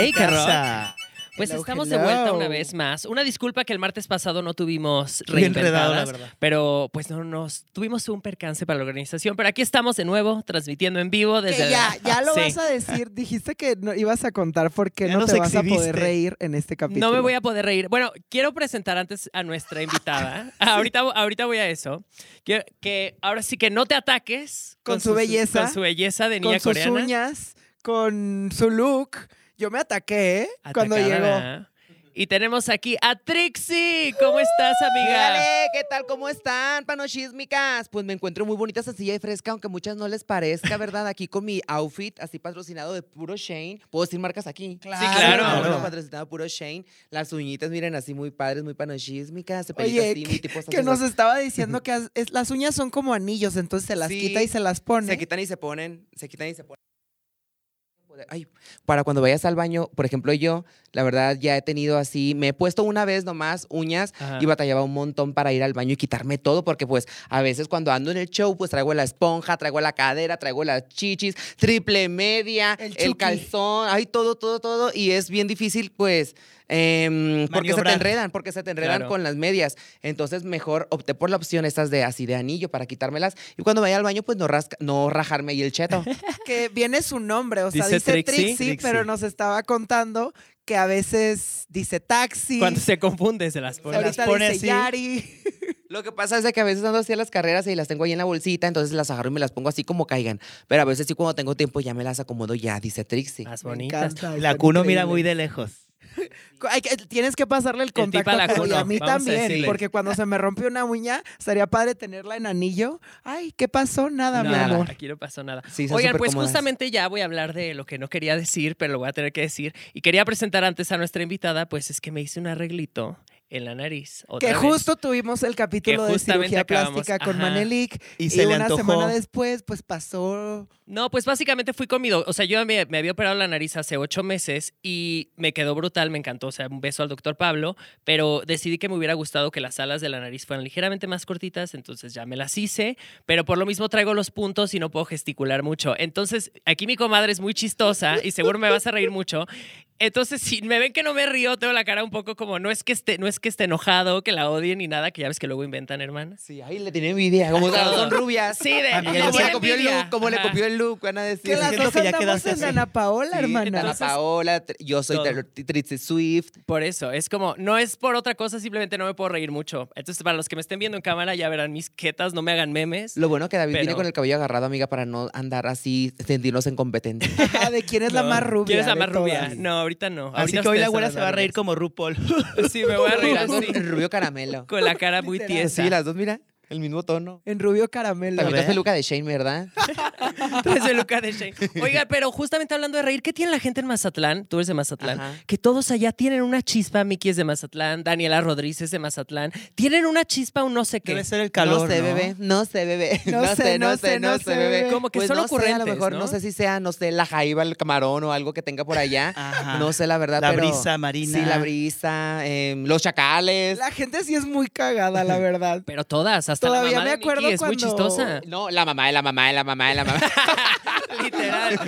¡Ey, qué rock! casa. Pues Hello, estamos de vuelta una vez más. Una disculpa que el martes pasado no tuvimos reinventadas, verdad. pero pues no nos tuvimos un percance para la organización. Pero aquí estamos de nuevo transmitiendo en vivo desde Que ya, ya lo Sí. vas a decir. Dijiste que no ibas a contar porque Ya no te vas a poder reír en este capítulo. No me voy a poder reír. Bueno, quiero presentar antes a nuestra invitada. ahorita, ahorita voy a eso. Que, que ahora sí que no te ataques Con su belleza, Con su belleza de niña Con sus coreana. uñas, con su look. Yo me ataqué ¿eh? cuando llegó. Y tenemos aquí a Trixie. ¿Cómo estás, amiga? Dale, ¿qué tal? ¿Cómo están, panosísmicas? Pues me encuentro muy bonita, sencilla y fresca, aunque a muchas no les parezca, ¿verdad? Aquí con mi outfit, así patrocinado de puro Shane. ¿Puedo decir marcas aquí? Claro. Sí, claro. Ah, bueno, Claro. patrocinado puro Shane. Las uñitas, miren, así muy padres, muy panosísmicas. Oye, así, muy que, tipo que nos estaba diciendo que as- es- las uñas son como anillos, entonces se las Sí, quita y se las pone. Se quitan y se ponen, se quitan y se ponen. Ay, para cuando vayas al baño, por ejemplo, yo, la verdad, ya he tenido así, me he puesto una vez nomás uñas Ajá. y batallaba un montón para ir al baño y quitarme todo, porque pues a veces cuando ando en el show, pues traigo la esponja, traigo la cadera, traigo las chichis, triple media, El el, calzón, hay todo, todo, todo, y es bien difícil, pues, em, porque se te enredan, porque se te enredan Claro. con las medias. Entonces, mejor opté por la opción estas de así de anillo para quitármelas. Y cuando vaya al baño, pues no, rasca- no rajarme ahí el cheto. que viene su nombre, o sea, Dice dice, Trixie. Trixie, Trixie. pero nos estaba contando que a veces dice taxi, Cuando se confunde, se las pone. las pone dice así. Yari. Lo que pasa es de que a veces ando así a las carreras y las tengo ahí en la bolsita, entonces las agarro y me las pongo así como caigan. Pero a veces sí cuando tengo tiempo ya me las acomodo ya, dice Trixie. Más Me bonitas. encanta, La Cuno mira muy de lejos. Hay que- tienes que pasarle el contacto a la a mí vamos también, porque cuando se me rompe una uña, sería padre tenerla en anillo. Ay, ¿qué pasó? Nada, mi amor. Aquí no pasó nada. Sí, Oigan, pues cómodas. justamente ya voy a hablar de lo que no quería decir, pero lo voy a tener que decir. Y quería presentar antes a nuestra invitada, pues es que me hice un arreglito en la nariz. otra Que vez. justo tuvimos el capítulo de cirugía acabamos- plástica con ajá. Manelik Y y, se le una antojó. semana después, pues pasó. No, pues básicamente fui con mi do- O sea, yo me, me había operado la nariz hace ocho meses y me quedó brutal, me encantó. O sea, un beso al doctor Pablo, pero decidí que me hubiera gustado que las alas de la nariz fueran ligeramente más cortitas, entonces ya me las hice, pero por lo mismo traigo los puntos y no puedo gesticular mucho. Entonces, aquí mi comadre es muy chistosa y seguro me vas a reír mucho. Entonces, si me ven que no me río, tengo la cara un poco como, no es que esté, no es que esté enojado, que la odien ni nada, que ya ves que luego inventan, hermanas. Sí, ay, le tiene envidia. Como Todo. son rubias. Sí, de Como tiene le copió el envidia. look, como le copió el look, van a decir. Que las dos que ya andamos quedaste en. Ana Paola, Sí, hermana. Ana Paola, yo soy Trixie Swift. Por eso, es como, no es por otra cosa, simplemente no me puedo reír mucho. Entonces, para los que me estén viendo en cámara, ya verán mis quetas, no me hagan memes. Lo bueno que David Pero- viene con el cabello agarrado, amiga, para no andar así, sentirnos incompetentes. Ajá, ¿De quién es la más rubia? ¿Quién es la más rubia? todas? No, ahorita no. Así Ahorita que hoy la güera son se va a reír como RuPaul. Sí, me voy a reír así, rubio caramelo. con la cara muy tiesa. Sí, las dos, mira, el mismo tono. En rubio caramelo. También ver. traes peluca de Shane, ¿verdad? Traes el look de Shane. Oiga, pero justamente hablando de reír, ¿qué tiene la gente en Mazatlán? Tú eres de Mazatlán. Ajá. Que todos allá tienen una chispa. Miki es de Mazatlán, Daniela Rodríguez es de Mazatlán. Tienen una chispa, un no sé qué. Debe ser el calor, no sé, ¿no? bebé. No sé, bebé. No sé, no sé, no sé, bebé. Como que Pues son no sé, a lo mejor ¿no? ¿no? sé si sea, no sé, la jaiba, el camarón o algo que tenga por allá. Ajá. No sé la verdad, La pero... brisa marina. Sí, la brisa, em, los chacales. La gente sí es muy cagada, la verdad. Pero todas, hasta Todavía la mamá me de acuerdo Miki es muy cuando- chistosa. No, la mamá de la mamá de la mamá de la mamá. Literal.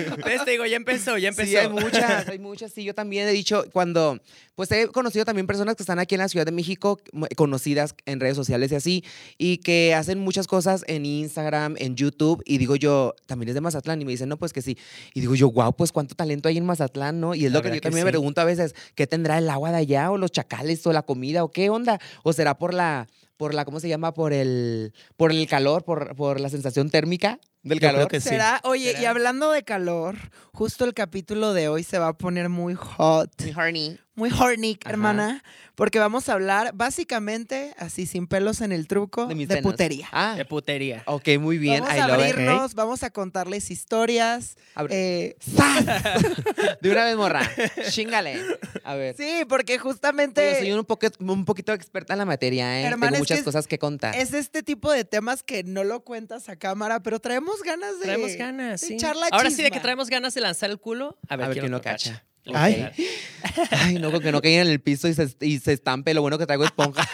Te digo, ya empezó, ya empezó. Sí, hay muchas, hay muchas. Sí, yo también he dicho, cuando, pues he conocido también personas que están aquí en la Ciudad de México, mu- conocidas en redes sociales y así, y que hacen muchas cosas en Instagram, en YouTube, y digo yo, también es de Mazatlán, y me dicen, no, pues que sí. Y digo yo, wow, pues cuánto talento hay en Mazatlán, ¿no? Y es La lo que verdad yo que también sí. me pregunto a veces, ¿qué tendrá el agua de allá, o los chacales, o la comida, o qué onda? ¿O será por la, por la, ¿cómo se llama? Por el, por el calor, por, por la sensación térmica del Yo creo calor? que sí. ¿Será? Oye, y hablando de calor, justo el capítulo de hoy se va a poner muy hot, Mi horny. muy horny, Ajá. hermana, porque vamos a hablar básicamente, así sin pelos en el truco, De putería. Ah, De putería. ok, muy bien. vamos I a love it. abrirnos, vamos a contarles historias. Eh, De una vez, morra. Chingale. A ver. sí, porque Oye, justamente soy un, poco, un poquito experta en la materia, ¿eh? Hermana, Tengo es muchas que cosas que contar. es este tipo de temas que no lo cuentas a cámara, pero traemos ganas de... Traemos ganas, de sí. echar la Ahora sí, de que traemos ganas de lanzar el culo. A ver, A ver quién lo cacha. Ay. Ay, no, con que no caiga en el piso y se, y se estampe. Lo bueno que traigo esponja.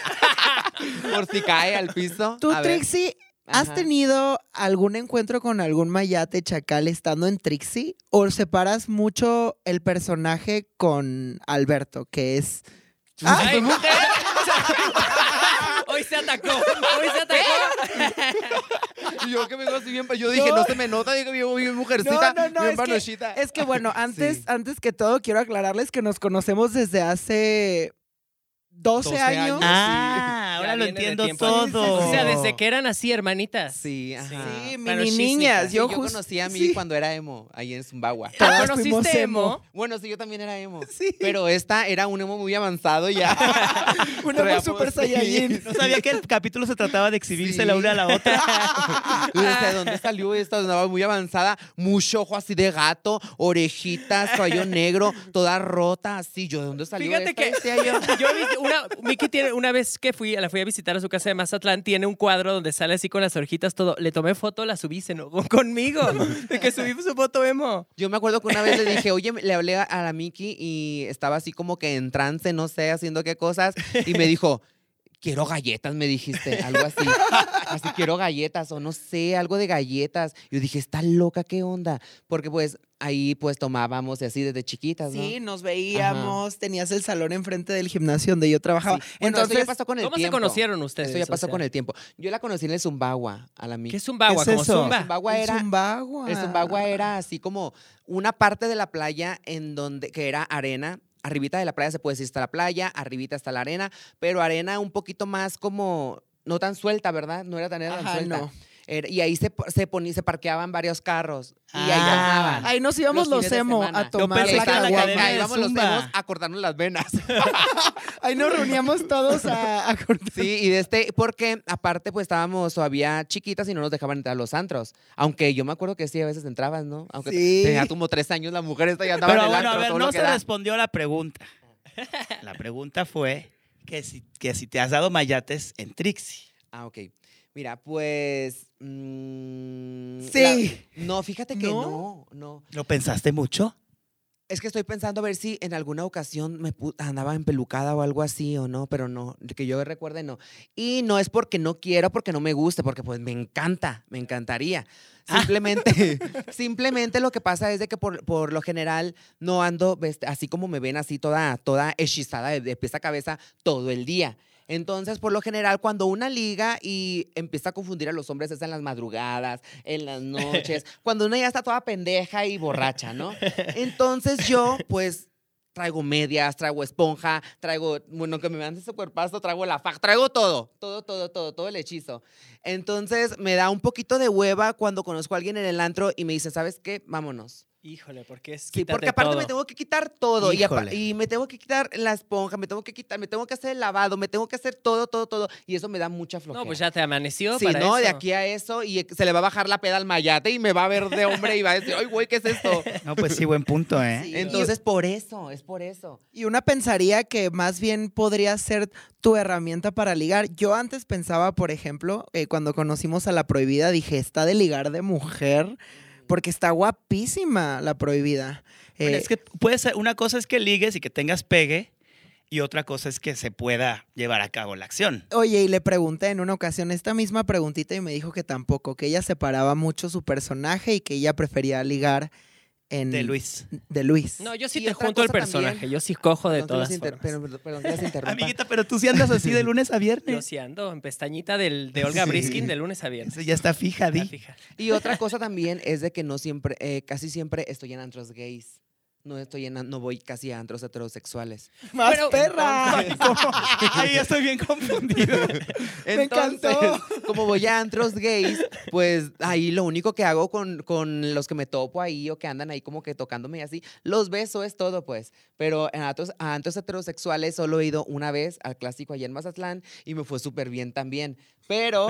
Por si cae al piso. Tú, A ver. Trixie, ¿Has Ajá. tenido algún encuentro con algún mayate chacal estando en Trixie? ¿O separas mucho el personaje con Alberto, que es... Ay, ¿eh? Hoy se atacó, hoy se atacó. Y yo que vengo así bien, yo dije, no, No. se me nota, yo bien mujercita, No, no, no, bien es que-. Es que bueno, antes, Sí. antes que todo quiero aclararles que nos conocemos desde hace 12, 12 años. años. Ah, ahora lo entiendo todo. O sea, desde que eran así, hermanitas. Sí, ajá. Sí, mini sí, niñas. sí, yo, yo jus- conocí a mí sí. cuando era emo, ahí en Zumbagua. Todas ¿Conociste fuimos emo? emo. Bueno, sí, yo también era emo. Sí. Pero esta era un emo muy avanzado ya. Un emo sí. saiyajin. No sabía que el capítulo se trataba de exhibirse Sí. la una a la otra. ¿De dónde salió esta? Andaba muy avanzada, mucho ojo así de gato, orejitas, cabello negro, toda rota, así. Yo, ¿de dónde salió Fíjate esta? que Decía yo. yo vi una, Miki tiene, una vez que fui, la fui a visitar a su casa de Mazatlán, tiene un cuadro donde sale así con las orejitas todo. Le tomé foto, la subí, se enojó conmigo. De que subí su foto emo. Yo me acuerdo que una vez le dije, oye, le hablé a- la Miki y estaba así como que en trance, no sé, haciendo qué cosas, y me dijo, quiero galletas, me dijiste, algo así. Así, quiero galletas, o no sé, algo de galletas. Yo dije, está loca, ¿qué onda? Porque pues ahí pues tomábamos y así desde chiquitas, ¿no? Sí, nos veíamos, tenías el salón enfrente del gimnasio donde yo trabajaba. Sí. Bueno, Entonces, eso ya pasó con el ¿Cómo se conocieron ustedes? Eso ya O pasó sea, con el tiempo. Yo la conocí en el Zumbagua, a la Miki. ¿Qué es un bagua? ¿Qué es Como eso? zumba. Zumbagua el era Zumbagua. El Zumbagua era así como una parte de la playa en donde que era arena. Arribita de la playa se puede decir está la playa, arribita está la arena, pero arena un poquito más como no tan suelta, ¿verdad? No era tan, era tan Ajá, suelta. no. Era- y ahí se, se, ponía, se parqueaban varios carros y ahí Ah. llamaban. Ahí nos íbamos Los los, emo a Yo tomar pensé la que la de íbamos los emos a cortarnos las venas. Ahí nos reuníamos todos a, a cortar. Sí, y de este, porque aparte pues estábamos todavía chiquitas y no nos dejaban entrar a los antros. Aunque yo me acuerdo que sí, a veces entrabas, ¿no? Aunque Sí. tenía como tres años la mujer esta ya andaba Pero en el bueno, a antro, ver, todo no se da. respondió la pregunta. La pregunta fue que si, que si te has dado mayates en Trixie. Ah, ok. Mira, pues... mm, Sí. la- no, fíjate que ¿No? no, no. ¿Lo pensaste mucho? Es que estoy pensando a ver si en alguna ocasión me andaba empelucada o algo así o no, pero no, que yo recuerde no. Y no es porque no quiero, porque no me guste, porque pues me encanta, me encantaría. Simplemente, simplemente lo que pasa es de que por, por lo general no ando así como me ven así toda, toda hechizada de, de pies a cabeza todo el día. Entonces, por lo general, cuando una liga y empieza a confundir a los hombres es en las madrugadas, en las noches, cuando una ya está toda pendeja y borracha, ¿no? Entonces yo, pues, traigo medias, traigo esponja, traigo, bueno, que me vean ese cuerpazo, traigo la faja, traigo todo, todo, todo, todo, todo el hechizo. Entonces me da un poquito de hueva cuando conozco a alguien en el antro y me dice, ¿sabes qué? Vámonos. Híjole, porque es Sí, porque aparte todo. me tengo que quitar todo y, me tengo que quitar la esponja, me tengo que quitar, me tengo que hacer el lavado, me tengo que hacer todo, todo, todo y eso me da mucha flojera. No, pues ya te amaneció Sí, para no, de aquí a eso y se le va a bajar la peda al mayate y me va a ver de hombre y va a decir, ay, güey, ¿qué es esto? No, pues sí, buen punto, ¿eh? Sí. Entonces, por eso, es por eso. Y una pensaría que más bien podría ser tu herramienta para ligar. Yo antes pensaba, por ejemplo, eh, cuando conocimos a la prohibida, dije, está de ligar de mujer, porque está guapísima la prohibida. Bueno, Eh, es que puede ser, una cosa es que ligues y que tengas pegue, y otra cosa es que se pueda llevar a cabo la acción. Oye, y le pregunté en una ocasión esta misma preguntita y me dijo que tampoco, que ella separaba mucho su personaje y que ella prefería ligar en... De Luis. De Luis. No, yo sí Y te junto el cosa personaje. también- Yo sí cojo de todas formas. perdón, perdón. Amiguita, pero tú sí andas así de lunes a Yo viernes. sí ando en pestañita del, de Olga Sí. Briskin de lunes a viernes. Eso ya está fija, Di. fija. Y otra cosa también es de que no siempre, eh, casi siempre estoy en antros gays. No estoy en, no voy casi a antros heterosexuales. ¡Más Pero- perra! Ya estoy bien confundido. Me encantó. como voy a antros gays, pues ahí lo único que hago con, con los que me topo ahí o que andan ahí como que tocándome y así, los beso es todo, pues. Pero en antros, a antros heterosexuales solo he ido una vez al clásico allá en Mazatlán y me fue súper bien también. Pero.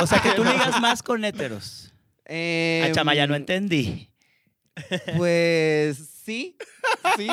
O sea, que tú ligas más con héteros. eh, A chama ya no entendí. Pues sí, sí.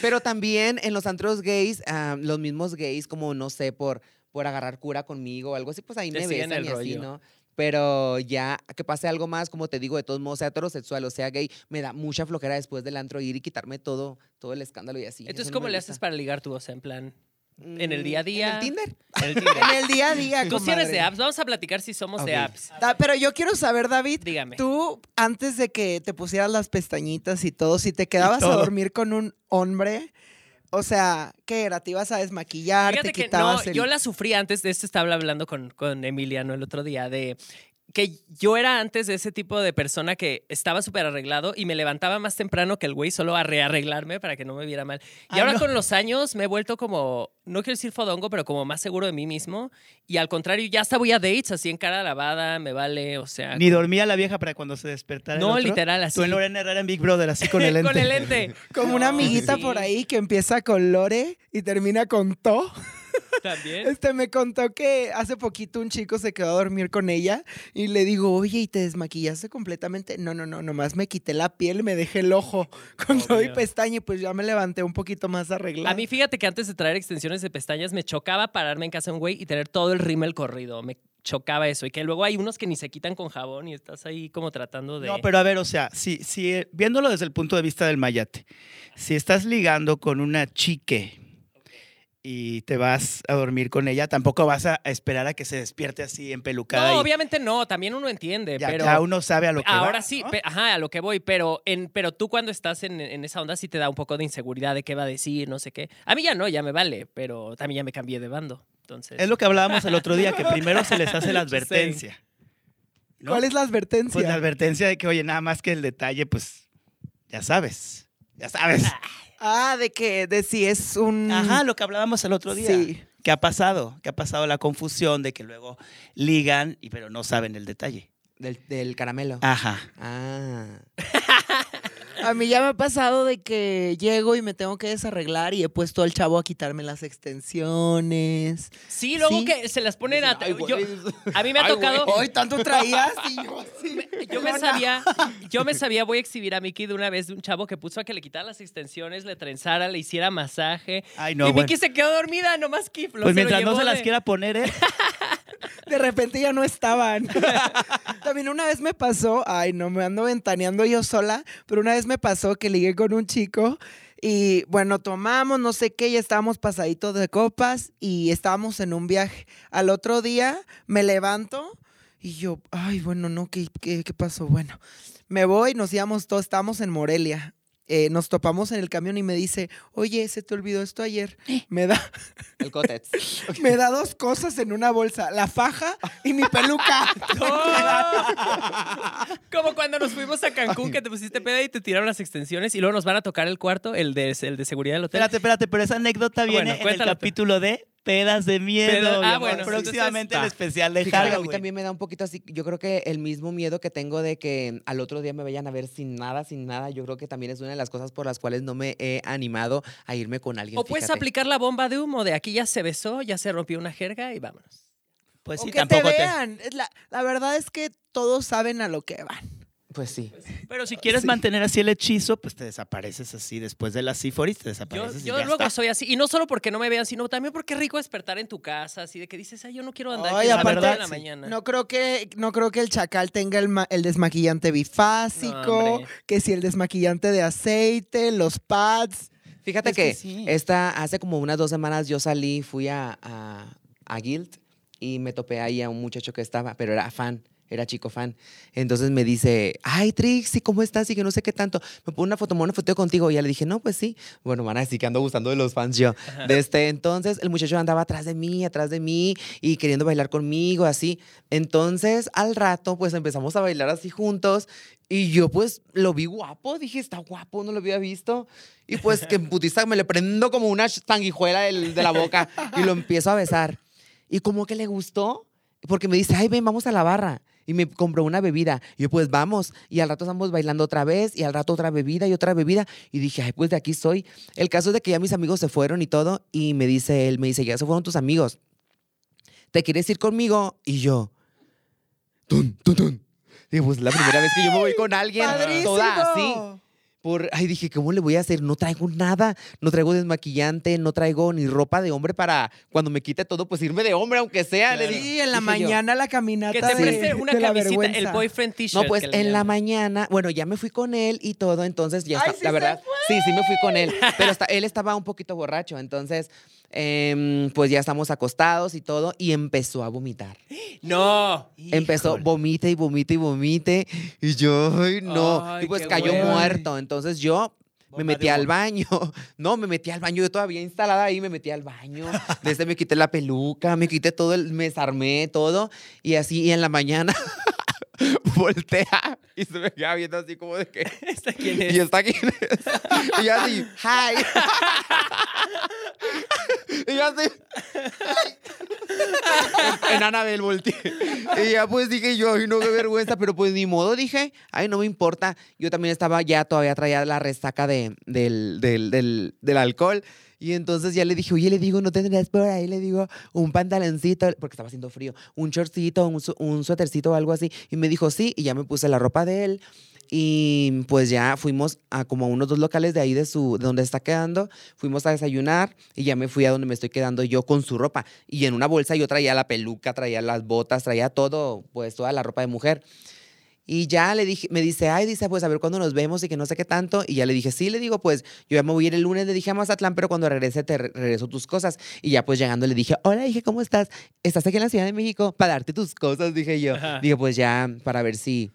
Pero también en los antros gays, los mismos gays, como no sé, por, por agarrar cura conmigo o algo así, pues ahí Te me besan el y así. ¿no? Pero ya que pase algo más, como te digo, de todos modos, sea heterosexual o sea gay, me da mucha flojera después del antro ir y quitarme todo, todo el escándalo y así. Entonces, ¿cómo le haces para ligar tu voz? En plan, En el día a día. ¿En el Tinder? En el Tinder. En el día a día, Tú sí eres de apps. Vamos a platicar si somos de apps. Pero yo quiero saber, David, Dígame. tú antes de que te pusieras las pestañitas y todo, si te quedabas a dormir con un hombre, o sea, ¿qué era? ¿Te ibas a desmaquillar? Fíjate ¿Te que no, quitabas el- yo la sufrí antes de esto, estaba hablando con, con Emiliano el otro día, de que yo era antes de ese tipo de persona que estaba súper arreglado y me levantaba más temprano que el güey solo a rearreglarme para que no me viera mal. Y Ay, ahora no. con los años me he vuelto como, no quiero decir fodongo, pero como más seguro de mí mismo. Y al contrario, ya hasta voy a dates así en cara lavada, me vale, o sea... Ni dormía la vieja para cuando se despertara. el No, otro. literal, así. Tú en Lorena Herrera en Big Brother, así con el lente. con el lente. Como una amiguita sí, por ahí que empieza con Lore y termina con To. También. Este me contó que hace poquito un chico se quedó a dormir con ella y le digo, oye, ¿y te desmaquillaste completamente? No, no, no, nomás me quité la piel y me dejé el ojo con todo y pestaña y pues ya me levanté un poquito más arreglada. A mí, fíjate que antes de traer extensiones de pestañas, me chocaba pararme en casa de un güey y tener todo el rímel corrido. Me chocaba eso. Y que luego hay unos que ni se quitan con jabón y estás ahí como tratando de. No, pero a ver, o sea, si, si eh, viéndolo desde el punto de vista del mayate, si estás ligando con una chique y te vas a dormir con ella, tampoco vas a esperar a que se despierte así empelucada. No, y obviamente no. También uno entiende. ya, pero ya uno sabe a lo que va, Ahora sí, ajá, a lo que voy, pero, en, pero tú cuando estás en, en esa onda sí te da un poco de inseguridad de qué va a decir, no sé qué. A mí ya no, ya me vale, pero también ya me cambié de bando. Entonces, Es lo que hablábamos el otro día, que primero se les hace la advertencia. ¿no? ¿Cuál es la advertencia? Pues la advertencia de que, oye, nada más que el detalle, pues, ya sabes. Ya sabes. Ah, de que, de si es un... Ajá, lo que hablábamos el otro día. Sí. ¿Qué ha pasado? ¿Qué ha pasado? La confusión de que luego ligan, y, pero no saben el detalle. Del, del caramelo. Ajá. Ah. A mí ya me ha pasado de que llego y me tengo que desarreglar y he puesto al chavo a quitarme las extensiones. Sí, luego Sí. que se las ponen a. Ay, güey. yo- a mí me ha Ay, tocado. Hoy tanto traías y yo así. Yo me sabía, yo me sabía, voy a exhibir a Miki de una vez de un chavo que puso a que le quitara las extensiones, le trenzara, le hiciera masaje. Ay, no, y bueno. Miki se quedó dormida, nomás que Pues mientras no se las de- quiera poner, ¿eh? De repente ya no estaban. También una vez me pasó, ay, no me ando ventaneando yo sola, pero una vez me pasó que ligué con un chico y bueno, tomamos, no sé qué, ya estábamos pasaditos de copas y estábamos en un viaje. Al otro día me levanto y yo, ay, bueno, no, ¿qué, qué, qué pasó? Bueno, me voy, nos íbamos todos, estábamos en Morelia. Eh, nos topamos en el camión y me dice, oye, se te olvidó esto ayer. Me da, El cotets. me da dos cosas en una bolsa, la faja y mi peluca. Como cuando nos fuimos a Cancún, que te pusiste peda y te tiraron las extensiones y luego nos van a tocar el cuarto, el de, el de seguridad del hotel. Espérate, espérate, pero esa anécdota viene Bueno, en el capítulo de Pedas de Miedo. Mi ah, bueno, Próximamente el especial de que a mí Halloween. también me da un poquito así. Yo creo que el mismo miedo que tengo de que al otro día me vayan a ver sin nada, sin nada, yo creo que también es una de las cosas por las cuales no me he animado a irme con alguien. O puedes aplicar la bomba de humo de aquí ya se besó, ya se rompió una jerga y vámonos. Pues o sí, que te tampoco te... vean. Es La, la verdad es que todos saben a lo que van. Pues sí. Pero si quieres Sí. mantener así el hechizo, pues te desapareces así. Después de la síforis, te Yo, desapareces y yo ya luego está. soy así. Y no solo porque no me vean, sino también porque es rico despertar en tu casa, así de que dices, ay, yo no quiero andar Ay, aquí las aparte, nueve de la sí. mañana. No creo que, no creo que el chacal tenga el, el desmaquillante bifásico, que si el desmaquillante de aceite, los pads. Fíjate Es que que, sí. esta, hace como unas dos semanas yo salí, fui a, a, a Guild y me topé ahí a un muchacho que estaba, pero era fan, era chico fan. Entonces me dice, ay Trixie, ¿cómo estás? Y que no sé qué tanto. Me pone una foto, me pone una foto contigo. Y ya le dije, no, pues sí. Bueno, van a decir que ando gustando de los fans yo. Desde entonces el muchacho andaba atrás de mí, atrás de mí y queriendo bailar conmigo, así. Entonces al rato pues empezamos a bailar así juntos y yo pues lo vi guapo, dije, está guapo, no lo había visto. Y pues que en putiza me le prendo como una sanguijuela del- de la boca y lo empiezo a besar. Y como que le gustó, porque me dice, ay, ven, vamos a la barra. Y me compró una bebida. Y yo, pues vamos. Y al rato estamos bailando otra vez. Y al rato otra bebida y otra bebida. Y dije, ay, pues de aquí soy. El caso es de que ya mis amigos se fueron y todo. Y me dice él, me dice, ya se fueron tus amigos. ¿Te quieres ir conmigo? Y yo, tun, tun, tun. Digo, pues la primera vez que yo me voy con alguien, ¡Padrísimo! toda así. Por, ay, dije, ¿cómo le voy a hacer? No traigo nada, no traigo desmaquillante, no traigo ni ropa de hombre para cuando me quite todo, pues irme de hombre, aunque sea. Le Claro. dije, Sí, en la dije yo. mañana la caminata Que te de, preste una de camisita, el boyfriend t-shirt. No, pues en la mañana, bueno, ya me fui con él y todo, entonces ya Ay, está, ¿sí la se verdad, sí, sí me fui con él, pero está- él estaba un poquito borracho, entonces, em, pues ya estamos acostados y todo, y empezó a vomitar. No. Empezó, Híjole. vomite y vomite y vomite, y yo, ay, no, Ay, y pues cayó hueva. muerto, entonces yo me metí al baño. No, me metí al baño. Yo todavía instalada ahí, me metí al baño. Desde me quité la peluca, me quité todo, el, me desarmé todo. Y así, y en la mañana voltea y se me queda viendo así como de que. ¿Esta quién es? ¿Y está quién es? Y yo así, hi. y yo así. En Anabel volteé. Y ya pues dije yo, ay no, qué vergüenza, pero pues ni modo, dije, ay no me importa. Yo también estaba ya, todavía traía la resaca de, del, del, del, del alcohol. Y entonces ya le dije, oye, le digo, ¿no tendrás por ahí? Le digo, un pantaloncito, porque estaba haciendo frío, un shortcito, un, su- suétercito o algo así. Y me dijo, sí, y ya me puse la ropa de él. Y pues ya fuimos a como a unos dos locales de ahí de su de donde está quedando, fuimos a desayunar y ya me fui a donde me estoy quedando yo con su ropa y en una bolsa yo traía la peluca, traía las botas, traía todo, pues toda la ropa de mujer. Y ya le dije, me dice, ay, dice, pues a ver cuándo nos vemos y que no sé qué tanto. Y ya le dije, sí, le digo, pues yo ya me voy a ir el lunes, le dije a Mazatlán, pero cuando regrese te re- regreso tus cosas. Y ya pues llegando le dije, hola, dije, ¿cómo estás? ¿Estás aquí en la Ciudad de México? Para darte tus cosas, dije yo. Ajá. Dije, pues ya, para ver si,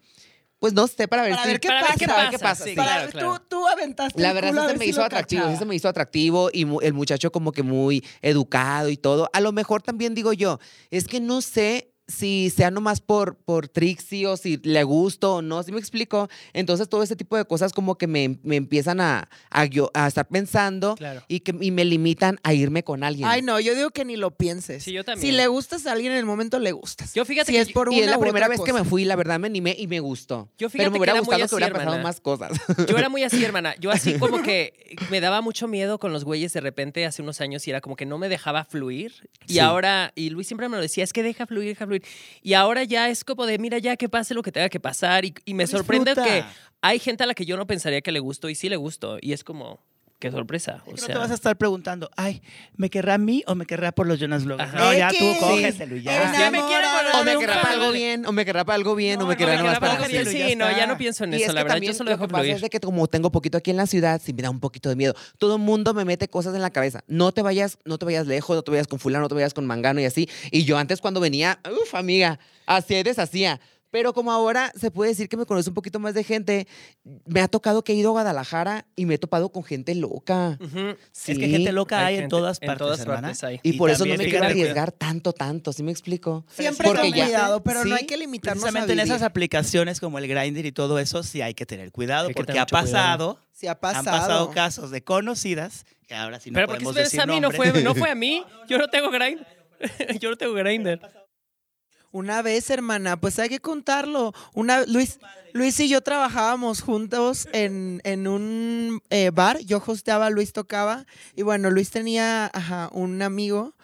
pues no sé, para ver Para si. ver qué Para ver qué pasa. pasa, qué pasa, sí. Para claro, ver, claro. Tú, tú aventaste La verdad se ver me si hizo atractivo, se me hizo atractivo y mu- el muchacho como que muy educado y todo. A lo mejor también digo yo, es que no sé si sea nomás por, por Trixie o si le gusto o no, ¿sí me explico? Entonces todo ese tipo de cosas como que me, me empiezan a, a, yo- a estar pensando Claro. y, que, y me limitan a irme con alguien. Ay, no, yo digo que ni lo pienses. Sí, yo Si también. le gustas a alguien en el momento, le gustas. Yo fíjate si que es por y una es la u primera otra vez que me fui, la verdad me animé y me gustó. Yo Pero fíjate me que hubiera era muy gustado así, que hubieran pasado hermana. más cosas. Yo era muy así, hermana. Yo así como que me daba mucho miedo con los güeyes de repente hace unos años y era como que no me dejaba fluir. Y Sí. ahora, y Luis siempre me lo decía, es que deja fluir, deja fluir. Y ahora ya es como de, mira, ya que pase lo que tenga que pasar. Y, y me sorprende que hay gente a la que yo no pensaría que le gusto y sí le gusto. Y es como, qué sorpresa. Es O que sea, no te vas a estar preguntando, ay, ¿me querrá a mí o me querrá por los Jonas Brothers? Ajá. No, ya tú y ya. Sí, me quiere por O me querrá para algo bien, o me querrá para algo bien, No, o me no, querrá querrá para algo bien, sí, ya no, ya no pienso en Y eso, es la que verdad. Yo solo dejo que pasa fluir. es de que como tengo poquito aquí en la ciudad, sí me da un poquito de miedo. Todo el mundo me mete cosas en la cabeza. No te vayas, no te vayas lejos, no te vayas con fulano, no te vayas con mangano y así. Y yo antes cuando venía, uff, amiga, hacía y deshacía. Pero como ahora se puede decir que me conoce un poquito más de gente, me ha tocado que he ido a Guadalajara y me he topado con gente loca. Ujú. Es que gente loca hay, en gente- todas en partes, todas hermana. partes hay. Y, Y por eso no me quiero arriesgar tanto, tanto, ¿sí me explico? Siempre Porque con ya- cuidado, pero no sí, hay que limitarnos a Precisamente en vivir. esas aplicaciones como el Grindr y todo eso, sí hay que tener cuidado, Hay que porque ha mucho cuidado. pasado, Si ha han pasado. pasado casos de conocidas, que ahora sí no Pero porque podemos ustedes decir a mí no fue, no fue a mí. Yo no tengo grind. Yo no tengo grinder. Una vez, hermana, pues hay que contarlo. Una, Luis, Luis y yo trabajábamos juntos en, en un eh, bar. Yo hosteaba, Luis tocaba. Y bueno, Luis tenía ajá, un amigo.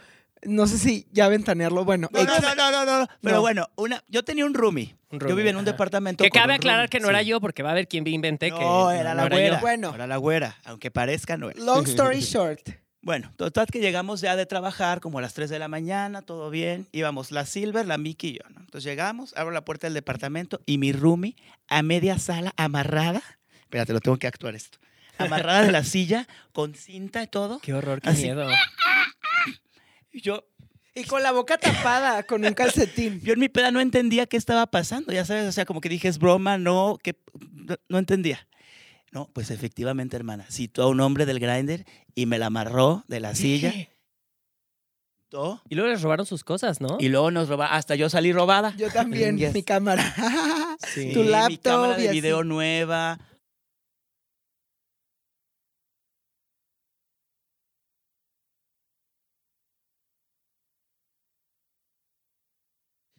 No sé si ya ventanearlo. Bueno, No, no, no, no, no, no, no. Pero No. bueno, una, yo tenía un roomie. Un yo vivía en un ajá. departamento. Que cabe aclarar roomie, que no sí. era yo, porque va a haber quien inventé que. No, era la era güera. Bueno. Era la güera, aunque parezca no era. long story short. Bueno, total que llegamos ya de trabajar como a las 3 de la mañana, todo bien. Íbamos la Silver, la Mickey y yo, ¿no? Entonces llegamos, abro la puerta del departamento y mi roomie a media sala, amarrada. Espérate, lo tengo que actuar esto. Amarrada de la silla, con cinta y todo. Qué horror, qué Así. miedo. Y yo, Y con la boca tapada, con un calcetín. yo en mi peda no entendía qué estaba pasando, ya sabes, o sea, como que dije, es broma, no, que no, no entendía. No, pues efectivamente, hermana, citó a un hombre del grinder y me la amarró de la silla. todo, Y luego les robaron sus cosas, ¿no? Y luego nos roba, hasta yo salí robada. Yo también, Yes. mi cámara. Sí. tu mi laptop cámara y de así. video nueva.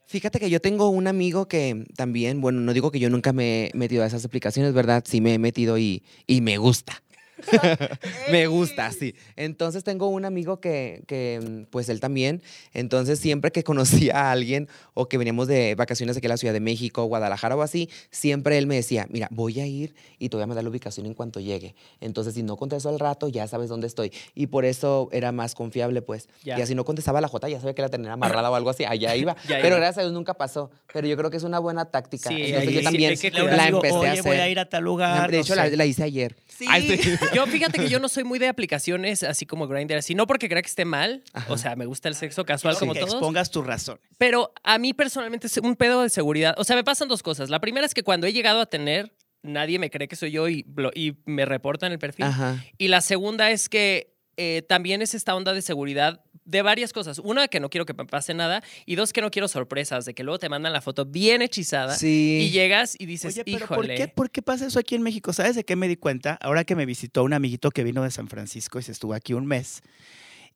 Fíjate que yo tengo un amigo que también, bueno, no digo que yo nunca me he metido a esas aplicaciones, ¿verdad? Sí me he metido y, y me gusta. Me gusta, sí. Entonces tengo un amigo que, que, pues él también. Entonces siempre que conocía a alguien o que veníamos de vacaciones aquí a la Ciudad de México, Guadalajara o así, siempre él me decía, mira, voy a ir y te voy a mandar la ubicación en cuanto llegue. Entonces si no contesto al rato, ya sabes dónde estoy. Y por eso era más confiable, pues. Ya. Y así no contestaba la Jota, ya sabía que la tenía amarrada o algo así, allá iba. Ya Pero iba. gracias a Dios nunca pasó. Pero yo creo que es una buena táctica. Sí, Entonces yo sí, también hay que Luego cuidar. la digo, empecé a Oye, hacer. voy a ir a tal lugar. de no hecho, la, sé. la hice ayer. Sí. Ay, sí. Yo fíjate que yo no soy muy de aplicaciones así como Grindr, así no porque crea que esté mal, Ajá. o sea, me gusta el sexo casual Sí, como que todos, expongas tus razones. pero a mí personalmente es un pedo de seguridad. O sea, me pasan dos cosas. La primera es que cuando he llegado a tener, nadie me cree que soy yo y, y me reportan el perfil. Ajá. Y la segunda es que eh, también es esta onda de seguridad de varias cosas. Una, que no quiero que me pase nada. Y dos, que no quiero sorpresas, de que luego te mandan la foto bien hechizada. Sí. Y llegas y dices, Oye, pero ¿por híjole. qué, ¿por qué pasa eso aquí en México? ¿Sabes de qué me di cuenta? Ahora que me visitó un amiguito que vino de San Francisco y se estuvo aquí un mes.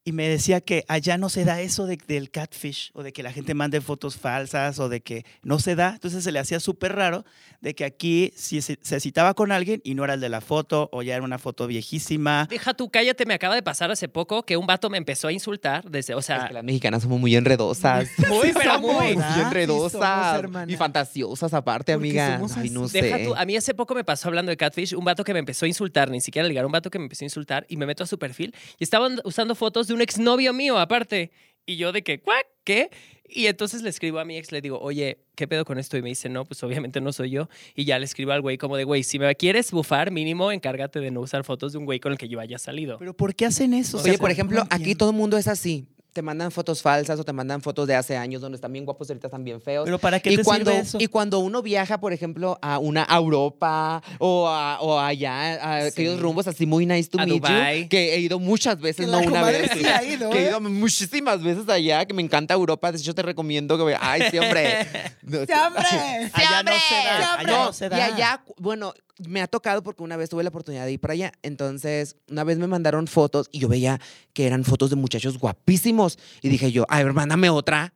Y me decía que allá no se da eso de- del catfish o de que la gente mande fotos falsas o de que no se da. Entonces se le hacía súper raro de que aquí si se, se citaba con alguien y no era el de la foto o ya era una foto viejísima. Deja tú, cállate, me acaba de pasar hace poco que un vato me empezó a insultar desde, o Es sea, que las mexicanas somos muy enredosas. muy, pero somos, muy. Muy Sí enredosas somos, y fantasiosas aparte, amiga. somos Ay, no así. sé. Deja tú, a mí hace poco me pasó hablando de Catfish, un vato que me empezó a insultar, ni siquiera ligar, un vato que me empezó a insultar y me meto a su perfil y estaban usando fotos de un exnovio mío aparte. Y yo de que, ¿cuac? ¿Qué? Y entonces le escribo a mi ex, le digo, oye, ¿qué pedo con esto? Y me dice, no, pues obviamente no soy yo. Y ya le escribo al güey como de, güey, si me quieres bufar, mínimo encárgate de no usar fotos de un güey con el que yo haya salido. Pero ¿por qué hacen eso? O Oye, sea, por no ejemplo, aquí todo el mundo es así. Te mandan fotos falsas o te mandan fotos de hace años donde están bien guapos y ahorita están bien feos. Pero ¿para qué y te cuando, sirve eso? Y cuando uno viaja, por ejemplo, a una a Europa o, a- o allá, a aquellos rumbos así muy nice to A meet you, Dubái. que he ido muchas veces, Que no una vez. sí ha ido, que he ¿eh? ido muchísimas veces allá, que me encanta Europa. De hecho, te recomiendo que. Ay, sí, hombre. ¡Sí, hombre! Allá no se da. Y allá, bueno, me ha tocado porque una vez tuve la oportunidad de ir para allá. Entonces, una vez me mandaron fotos y yo veía que eran fotos de muchachos guapísimos. Y dije yo, ay, a ver, mándame otra.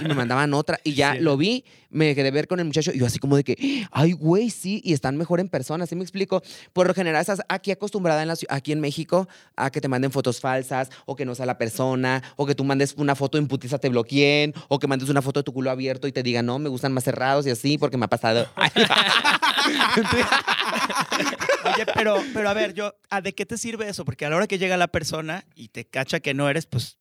Y me mandaban otra. Y ya Sí. lo vi, me quedé ver con el muchacho. Y yo así como de que, ay, güey, sí. Y están mejor en persona, ¿sí me explico? Por lo general, estás aquí acostumbrada en la, aquí en México a que te manden fotos falsas o que no sea la persona o que tú mandes una foto en putiza te bloqueen o que mandes una foto de tu culo abierto y te digan, no, me gustan más cerrados y así porque me ha pasado. Oye, pero, pero a ver, yo, ¿a ¿de qué te sirve eso? Porque a la hora que llega la persona y te cacha que no eres, pues.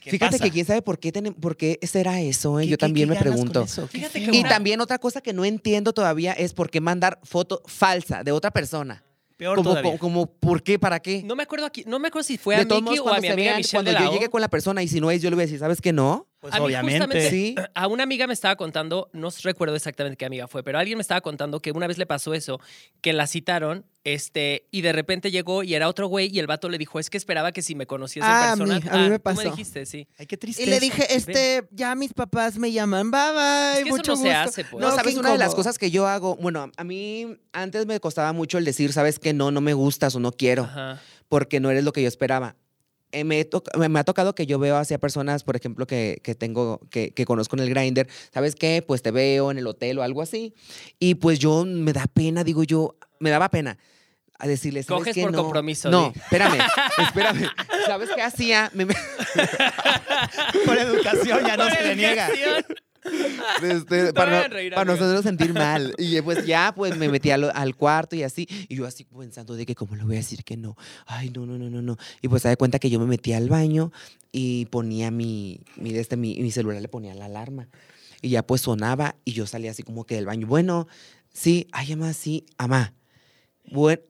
¿qué Fíjate pasa? que quién sabe por qué, tenem- por qué será eso, ¿eh? ¿Qué- Yo qué- también qué me pregunto. Fíjate que Y una- también otra cosa que no entiendo todavía es por qué mandar foto falsa de otra persona. Peor Como, todavía. como, como, ¿por qué? ¿Para qué? No me acuerdo aquí, no me acuerdo si fue a de todos Miki o a cuando, mi amiga vean, Michelle cuando de la yo O. llegue con la persona y si no es, yo le voy a decir, ¿sabes qué no? Pues A mí obviamente. Sí. A una amiga me estaba contando, no recuerdo exactamente qué amiga fue, pero alguien me estaba contando que una vez le pasó eso, que la citaron, este, y de repente llegó y era otro güey y el vato le dijo, es que esperaba que si me conociese Ah, a en persona. mí- a mí me tú pasó. me dijiste, sí. Ay, qué Y tristeza. le dije, este, ya mis papás me llaman, bye bye, Es que eso mucho no se hace, pues. No, No, ¿sabes? Una de las cosas que yo hago, bueno, a mí antes me costaba mucho el decir, ¿sabes qué? No, no me gustas o no quiero, Ajá. porque no eres lo que yo esperaba. Eh, me, ha tocado que yo veo hacia personas, por ejemplo, que, que tengo, que, que conozco en el grinder, ¿sabes qué? Pues te veo en el hotel o algo así. Y pues yo me da pena, digo yo, me daba pena a decirles, ¿sabes Coges qué? por No, compromiso, No, espérame, espérame. ¿Sabes qué hacía? Me- me- Por educación ya no se le niega. Este, para, no- reír, para nosotros sentir mal. Y pues ya, pues me metí al, al cuarto y así. Y yo así pensando de que cómo le voy a decir que no. Ay, no, no, no, no, no. Y pues se da cuenta que yo me metí al baño y ponía mi, mi, este, mi, mi celular, le ponía la alarma. Y ya pues sonaba y yo salía así como que del baño. Bueno, sí, ay, mamá, sí, mamá. Bueno,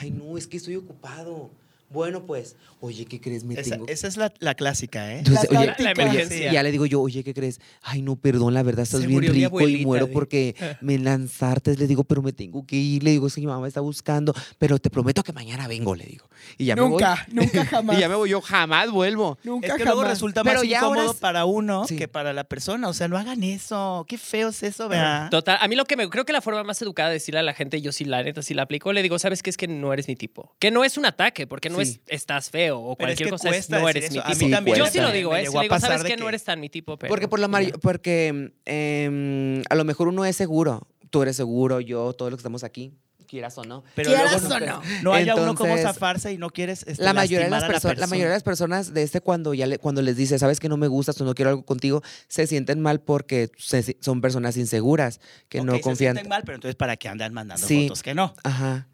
ay, no, es que estoy ocupado. Bueno, pues, oye, ¿qué crees? Me Esa, tengo esa es la, la clásica, ¿eh? entonces, La oye, táctica. La oye, emergencia. ya le digo yo, oye, ¿qué crees? Ay, no, perdón, la verdad, estás Se bien rico y muero porque me lanzartes. Le digo, pero me tengo que ir. Le digo, es que mi mamá me está buscando, pero te prometo que mañana vengo, le digo. Y ya Nunca, me voy. nunca jamás. Y ya me voy, yo jamás vuelvo. Nunca Es que jamás. luego resulta Pero más incómodo es- para uno Sí. que para la persona. O sea, no hagan eso. Qué feo es eso, ¿verdad? Total, a mí lo que me creo que la forma más educada de decirle a la gente, yo sí la neta sí la aplico, le digo, ¿sabes qué? Es que no eres mi tipo. Que no es un ataque, porque no Sí. es estás feo o Pero es cualquier que cosa, es no eres mi eso. A mí tipo. también yo sí lo digo, ¿eh? le pasar ¿sabes qué? No que- eres tan mi tipo, pero... Porque por la mari- porque em, a lo mejor uno es seguro. Tú eres seguro, yo, todos los que estamos aquí. quieras o no. Pero Quieras luego o no, no. no haya uno como zafarse y no quieres este, la mayoría, de las a la perso- la mayoría de las personas de este cuando ya le- cuando les dice, sabes que no me gustas o no quiero algo contigo, se sienten mal porque se- son personas inseguras que no se confían. sienten mal, pero entonces ¿para qué andan mandando Sí. fotos que no? Ajá.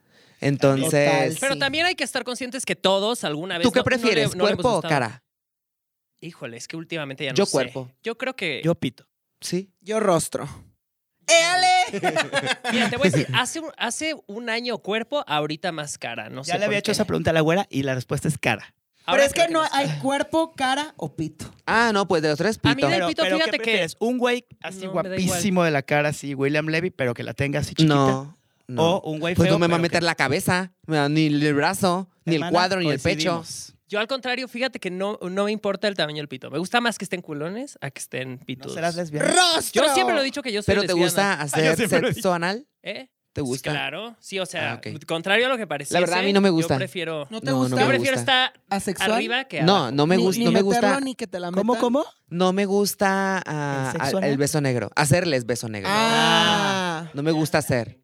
Total, Entonces, Pero Sí. también hay que estar conscientes que todos alguna vez. ¿tú qué no- prefieres, no le hemos cuerpo o cara? Híjole, es que últimamente ya no Yo sé. cuerpo. Yo creo que. Yo pito. Sí. Yo rostro. ¡Éale! Mira, te voy a decir, hace un, hace un año cuerpo, ahorita más cara. No ya sé le había hecho qué. esa pregunta a la güera y la respuesta es cara. Pero Ahora es que no hay cara. cuerpo, cara o pito. Ah, no, pues de los tres A mí pito. del Pero, pito, pero fíjate ¿qué que- prefieres? ¿Un güey así No, guapísimo de la cara, así William Levy, pero que la tenga así chiquita? No. No. O un güey pues feo, no me va a pero meter que- la cabeza, ni el brazo, ni el Hermana, cuadro, ni el pecho. coincidimos. Yo al contrario, fíjate que no, no me importa el tamaño del pito. Me gusta más que estén culones a que estén ¿No pitos. serás lesbiana? ¡Rostro! Yo siempre lo he dicho que yo soy Pero te lesbiana. gusta hacer siempre lo he sexo anal? ¿Eh? ¿Te gusta? Claro, sí, o sea, Ah, ok. contrario a lo que parece. La verdad, a mí no me gusta. Yo prefiero, ¿No te No, no gusta? me yo prefiero gusta. estar asexual? arriba que No, abajo. no me, Ni- gusta, ni no me meterlo, gusta. ni que te la ¿Cómo, metan. cómo? No me gusta ah, ¿El sexo el, anal? beso negro. Hacerles beso negro. Ah. No me gusta hacer.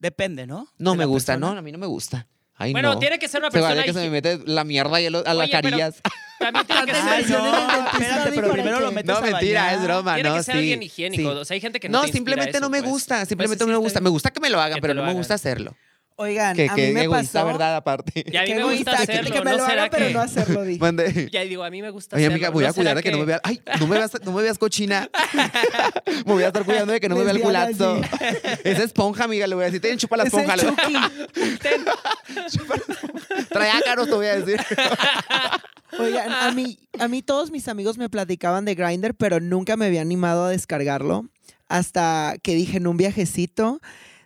Depende, ¿no? No De me gusta, persona. no, a mí no me gusta. Ay, Bueno, no. tiene que ser una Se persona. vale que se me mete la mierda y el- a las Oye, pero- carillas. También tiene que ser, Ay, no, espérate, pero primero lo metes No, a mentira, es broma, tiene no, que ser sí, alguien higiénico. sí. O sea, hay gente que no No, te simplemente eso, no me pues. gusta, simplemente Pues no me gusta. Me gusta que me lo hagan, que pero lo no me gusta hacerlo. Oigan, Que, a que mí me egoísta, pasó... ¿verdad? Aparte. Y a mí Qué me gusta egoísta, que- hacerlo. que me ¿no lo será haga, pero que- no hacerlo, di. Mande. Ya digo, a mí me gusta Oye, hacerlo. amiga, voy ¿no a cuidar de que no me vea. Ay, no me veas, no me veas cochina. me voy a estar cuidando de que no me vea el culazo. Esa esponja, amiga, le voy a decir. Ten, chupa la Es el esponja. le- Chucky. Ten- Trae ácaros, te voy a decir. Oigan, a mí, a mí todos mis amigos me platicaban de Grindr, pero nunca me había animado a descargarlo. Hasta que dije en un viajecito,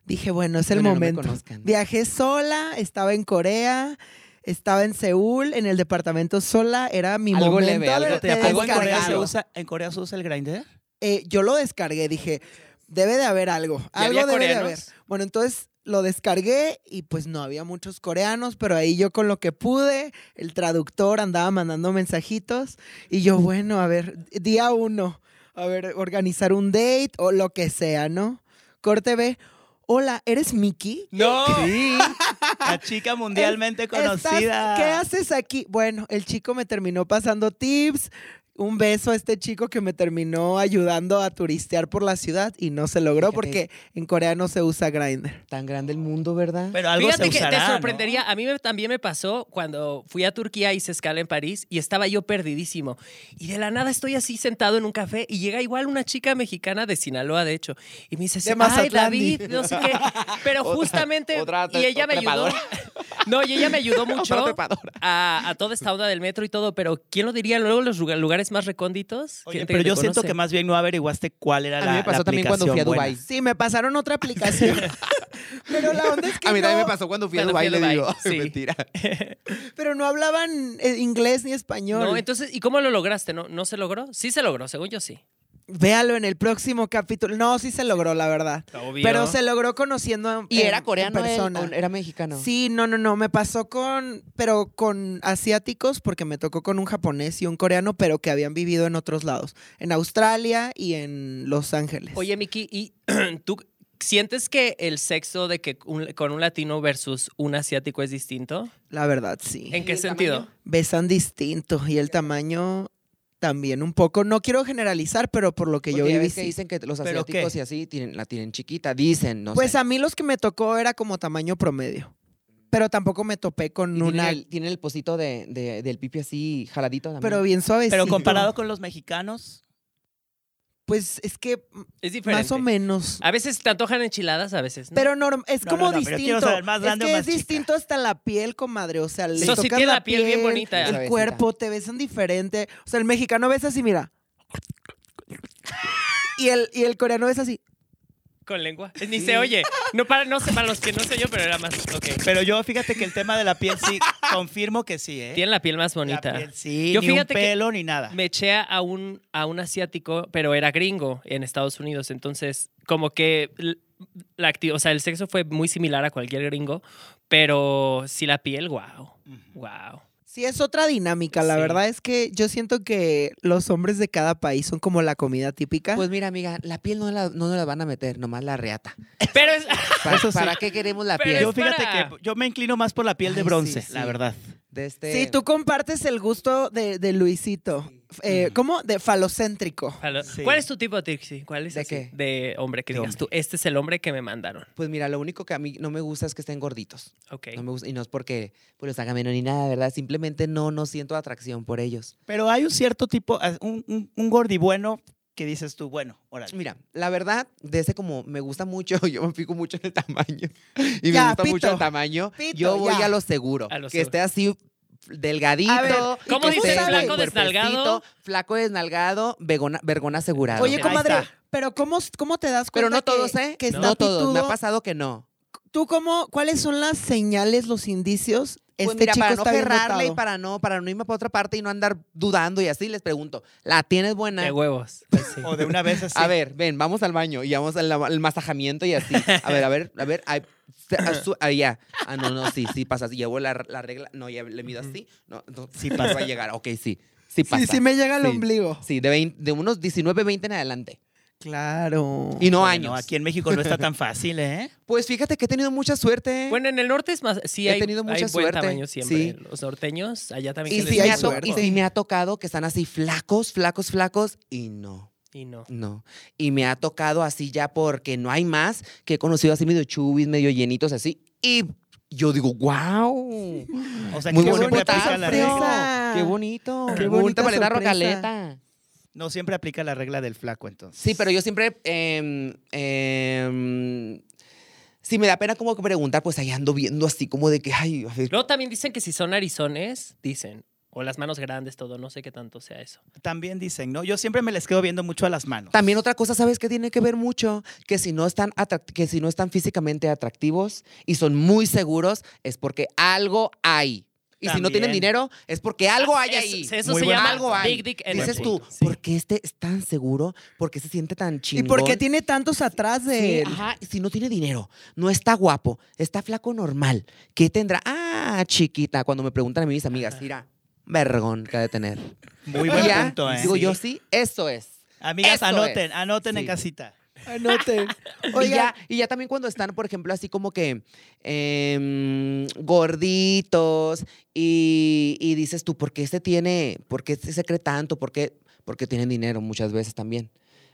dije, bueno, es el Bueno, no me momento. conozcan. Viajé sola, estaba en Corea, estaba en Seúl, en el departamento sola, era mi Algo momento leve, algo de, te de ¿Algo en Corea, se usa, ¿En Corea se usa el grinder? Eh, yo lo descargué, dije, debe de haber algo, ¿Y algo debe de coreanos? haber. Bueno, entonces lo descargué y pues no había muchos coreanos, pero ahí yo con lo que pude, el traductor andaba mandando mensajitos y yo, bueno, a ver, día uno, a ver, organizar un date o lo que sea, ¿no? Corte B, hola, ¿eres Mickey? No. Sí. La chica mundialmente ¿Estás- conocida. ¿Qué haces aquí? Bueno, el chico me terminó pasando tips. Un beso a este chico que me terminó ayudando a turistear por la ciudad y no se logró Fíjate. porque en Corea no se usa Grindr. Tan grande el mundo, ¿verdad? Pero algo Fíjate se que usará, te ¿no? sorprendería. A mí me- también me pasó cuando fui a Turquía y se escala en París y estaba yo perdidísimo. Y de la nada estoy así sentado en un café y llega igual una chica mexicana de Sinaloa, de hecho. Y me dice, De ay, David, di". no sé qué. Pero Otra- justamente, otra y ella me ayudó. No, y ella me ayudó mucho a, a toda esta onda del metro y todo, pero ¿quién lo diría? Luego los lugar- lugares más recónditos. Oye, pero yo siento que más bien no averiguaste cuál era A la mí me pasó también cuando fui a buena. Sí, me pasaron otra aplicación. pero la onda es que A mí también no, me pasó cuando fui a Cuando fui Dubái, a le Dubái, digo. sí. Mentira. pero no hablaban eh, inglés ni español. No, entonces, ¿y cómo lo lograste? ¿No, ¿No se logró? Sí se logró, según yo sí. Véalo en el próximo capítulo. No, sí se logró, la verdad. Obvio. Pero se logró conociendo ¿Y en- era en coreano persona. o era mexicano? Sí, no, no, no. Me pasó con, pero con asiáticos, porque me tocó con un japonés y un coreano, pero que habían vivido en otros lados, en Australia y en Los Ángeles. Oye, Miki, ¿y tú sientes que el sexo de que un- con un latino versus un asiático es distinto? la verdad, sí. ¿En qué sentido? tamaño? Besan distinto y el tamaño también un poco. No quiero generalizar, pero por lo que yo Porque ya viví. ves que sí. dicen que los ¿Pero asiáticos y así tienen, la tienen chiquita. Dicen, no Pues sé. a mí los que me tocó era como tamaño promedio. Pero tampoco me topé con Y una. tienen, el, tienen el pocito de, de- del pipi así jaladito también. Pero bien suavecito. Pero comparado con los mexicanos, Pues es que Es diferente. más o menos. A veces te antojan enchiladas, a veces no. Pero norm- es No, como no, no, pero quiero distinto. saber, ¿más grande es o que más es chica? distinto hasta la piel, comadre. O sea, le Eso sí tiene la, la piel bien bonita. El cuerpo, te besan diferente. O sea, el mexicano besa así, mira. Y el, y el coreano es así. Con lengua. Ni se oye. No para, no sé, para los que no sé yo, pero era más. Ok. pero yo fíjate que el tema de la piel sí, confirmo que sí, ¿eh? Tiene la piel más La bonita. piel sí, Yo ni un fíjate que pelo ni nada. Me eché a un, a un asiático, pero era gringo en Estados Unidos. Entonces, como que la o sea, el sexo fue muy similar a cualquier gringo, pero sí la piel, wow. Wow. Sí, es otra dinámica. La Sí. verdad es que yo siento que los hombres de cada país son como la comida típica. Pues mira, amiga, la piel no, la, no nos la van a meter, nomás la reata. Pero es, ¿Para, Eso sí. para qué queremos la Pero piel? Yo fíjate para- que yo me inclino más por la piel de bronce, sí, la verdad. De este... Sí, tú compartes el gusto de, de Luisito. Eh, ¿Cómo? De falocéntrico. Falo- Sí. ¿Cuál es tu tipo, Trixie? ¿Cuál es ¿De así? qué? De hombre que De digas hombre. tú, este es el hombre que me mandaron. Pues mira, lo único que a mí no me gusta es que estén gorditos. Ok. No me gusta, y no es porque pues, los haga menos ni nada, ¿verdad? Simplemente no, no siento atracción por ellos. Pero hay un cierto tipo, ah, un, un, un gordi bueno que dices tú, bueno, órale. Mira, la verdad, de ese como me gusta mucho, yo me fijo mucho en el tamaño. Y Ya, me gusta mucho pito. el tamaño. Pito, yo voy ya. a lo seguro. A lo que seguro. esté así delgadito. ¿Flaco desnalgado? Flaco desnalgado, vergona, vergón asegurado. Oye, comadre, pero ¿cómo, ¿cómo te das cuenta Pero no que- todos, ¿eh? que está no todos. Me ha pasado que no. ¿Tú cómo, cuáles son las señales, los indicios? Pues este mira, chico para no cerrarle y para no, para no irme para otra parte y no andar dudando y así, les pregunto, ¿la tienes buena? De huevos. Pues sí. O de una vez así. A ver, ven, vamos al baño y vamos al, al masajamiento y así. A ver, a ver, a ver. A ahí ya. Ah, no, no, sí, sí pasa. Llevo la, la regla, no, ya le mido así. No, no Sí no pasa. va a llegar. Ok, sí. Sí pasa. Sí, sí me llega Sí. ombligo. Sí, de, 20 de unos 19, 20 en adelante. Claro. Y no Bueno, años. aquí en México no está tan fácil, ¿eh? Pues fíjate que he tenido mucha suerte. Bueno, en el norte es más. Sí, He hay, tenido mucha hay buen suerte, tamaño siempre. sí. Los norteños, allá también. y, sí hay suerte. y sí me ha tocado que están así flacos, flacos, flacos y no. Y no. No. Y me ha tocado así ya porque no hay más que he conocido así medio chubis, medio llenitos así. Y yo digo, wow. O sea, Muy que no bonita. Qué bonito. Qué bonita paleta rocaleta. No siempre aplica la regla del flaco, entonces. Sí, pero yo siempre. em, em, si me da pena como que preguntar, pues ahí ando viendo así como de que, ay, a ver, Luego también dicen que si son arizones, dicen. O las manos grandes, todo. No sé qué tanto sea eso. También dicen, ¿no? Yo siempre me les quedo viendo mucho a las manos. También otra cosa, ¿sabes qué tiene que ver mucho? Que si no están que si no están físicamente atractivos y son muy seguros, es porque algo hay. Y si no tienen dinero, es porque algo Ah, hay ahí. Eso Muy se llama algo hay. Big Dick Dices tú, Sí. ¿por qué este es tan seguro? ¿Por qué se siente tan ¿Y chingón? por qué tiene tantos atrás de Sí, él? ajá, si no tiene dinero, no está guapo, está flaco normal, ¿qué tendrá? Ah, chiquita, cuando me preguntan a mí mis amigas, mira, vergón que ha de tener. Muy Y buen ya, punto, ¿eh? Digo yo, sí, eso es. Amigas, Eso anoten, es. anoten en Sí. casita. Anoten. Y Oiga, ya, y ya también cuando están, por ejemplo, así como que em, gorditos y, y dices tú, ¿por qué este tiene, por qué este se cree tanto? ¿Por qué? Porque tienen dinero muchas veces también.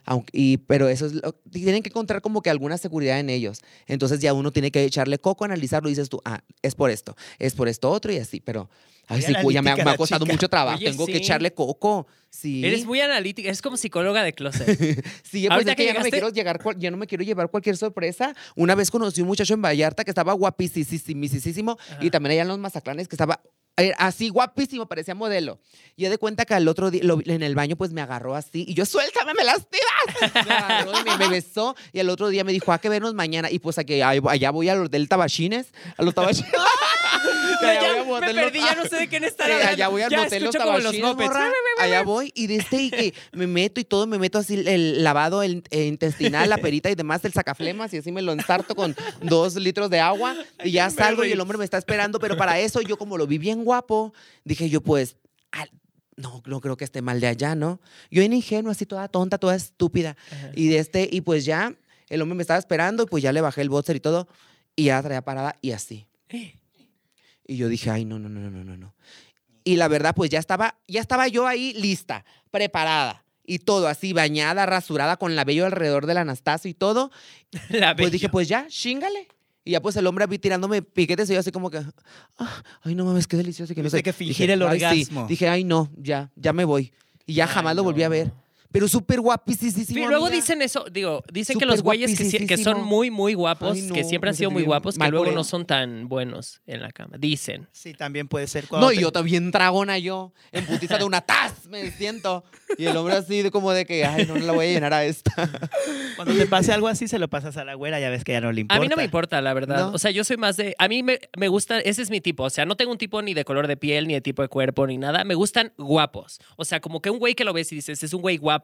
Aunque, y, pero eso es lo- tienen que encontrar como que alguna seguridad en ellos. Entonces ya uno tiene que echarle coco, analizarlo y dices tú, ah, es por esto, es por esto otro y así, pero ay, sí, ya me, me ha costado chica. mucho trabajo. Oye, Tengo sí. que echarle coco. Sí. Eres muy analítica. Es como psicóloga de closet. Sí, pues Ahorita es que que ya no, me quiero llegar, ya no me quiero llevar cualquier sorpresa. Una vez conocí un muchacho en Vallarta que estaba guapísimo y también allá en los Mazaclanes que estaba eh, así guapísimo, parecía modelo. Y ya de cuenta que al otro día, lo- en el baño, pues me agarró así y yo, suéltame, me lastimas. Me agarró y me, me besó y al otro día me dijo, ah, que vernos mañana. Y pues aquí, allá voy a los del Tabachines, a los Tabachines. Allá Ya voy a me perdí, ya no sé de quién Sí, hablando. allá voy al motel Los Tabachines. Allá voy y de este y que me meto y todo, me meto así el lavado el- eh, intestinal, la perita y demás, el sacaflemas y así me lo ensarto con dos litros de agua y ya salgo y el hombre me está esperando, pero para eso yo como lo vi bien guapo, dije yo pues, al- no, no creo que esté mal de allá, ¿no? Yo en ingenuo, así toda tonta, toda estúpida. Ajá. Y de este, y pues ya, el hombre me estaba esperando y pues ya le bajé el boxer y todo y ya la traía parada y así. Y yo dije, ay, no, no, no, no, no, no. Y la verdad, pues ya estaba, ya estaba yo ahí lista, preparada. Y todo así, bañada, rasurada, con la vello alrededor del Anastasio y todo. La Pues dije, pues ya, chingale. Y ya pues el hombre mí tirándome piquetes y yo así como que, ah, ay, no mames, qué delicioso. Que no sé. que fingir Dije, el "Ay, sí". orgasmo. Dije, ay, no, ya, ya me voy. Y ya Ay, jamás lo volví a ver. Pero súper guapísimo. Sí, luego amiga. dicen eso, digo, dicen que los güeyes que, son muy, muy guapos, Ay, que siempre han sido muy guapos, que luego no son tan buenos en la cama. Dicen. Sí, también puede ser. No, y te- yo también dragona yo, en putiza de una taz, me siento. Y el hombre así de como de que, ay, no, no la voy a llenar a esta. Cuando te pase algo así, se lo pasas a la güera, ya ves que ya no le importa. A mí no me importa, la verdad. No. O sea, yo soy más de. A mí me, me gusta. Ese es mi tipo. O sea, no tengo un tipo ni de color de piel, ni de tipo de cuerpo, ni nada. Me gustan guapos. O sea, como que un güey que lo ves y dices, es un güey guapo,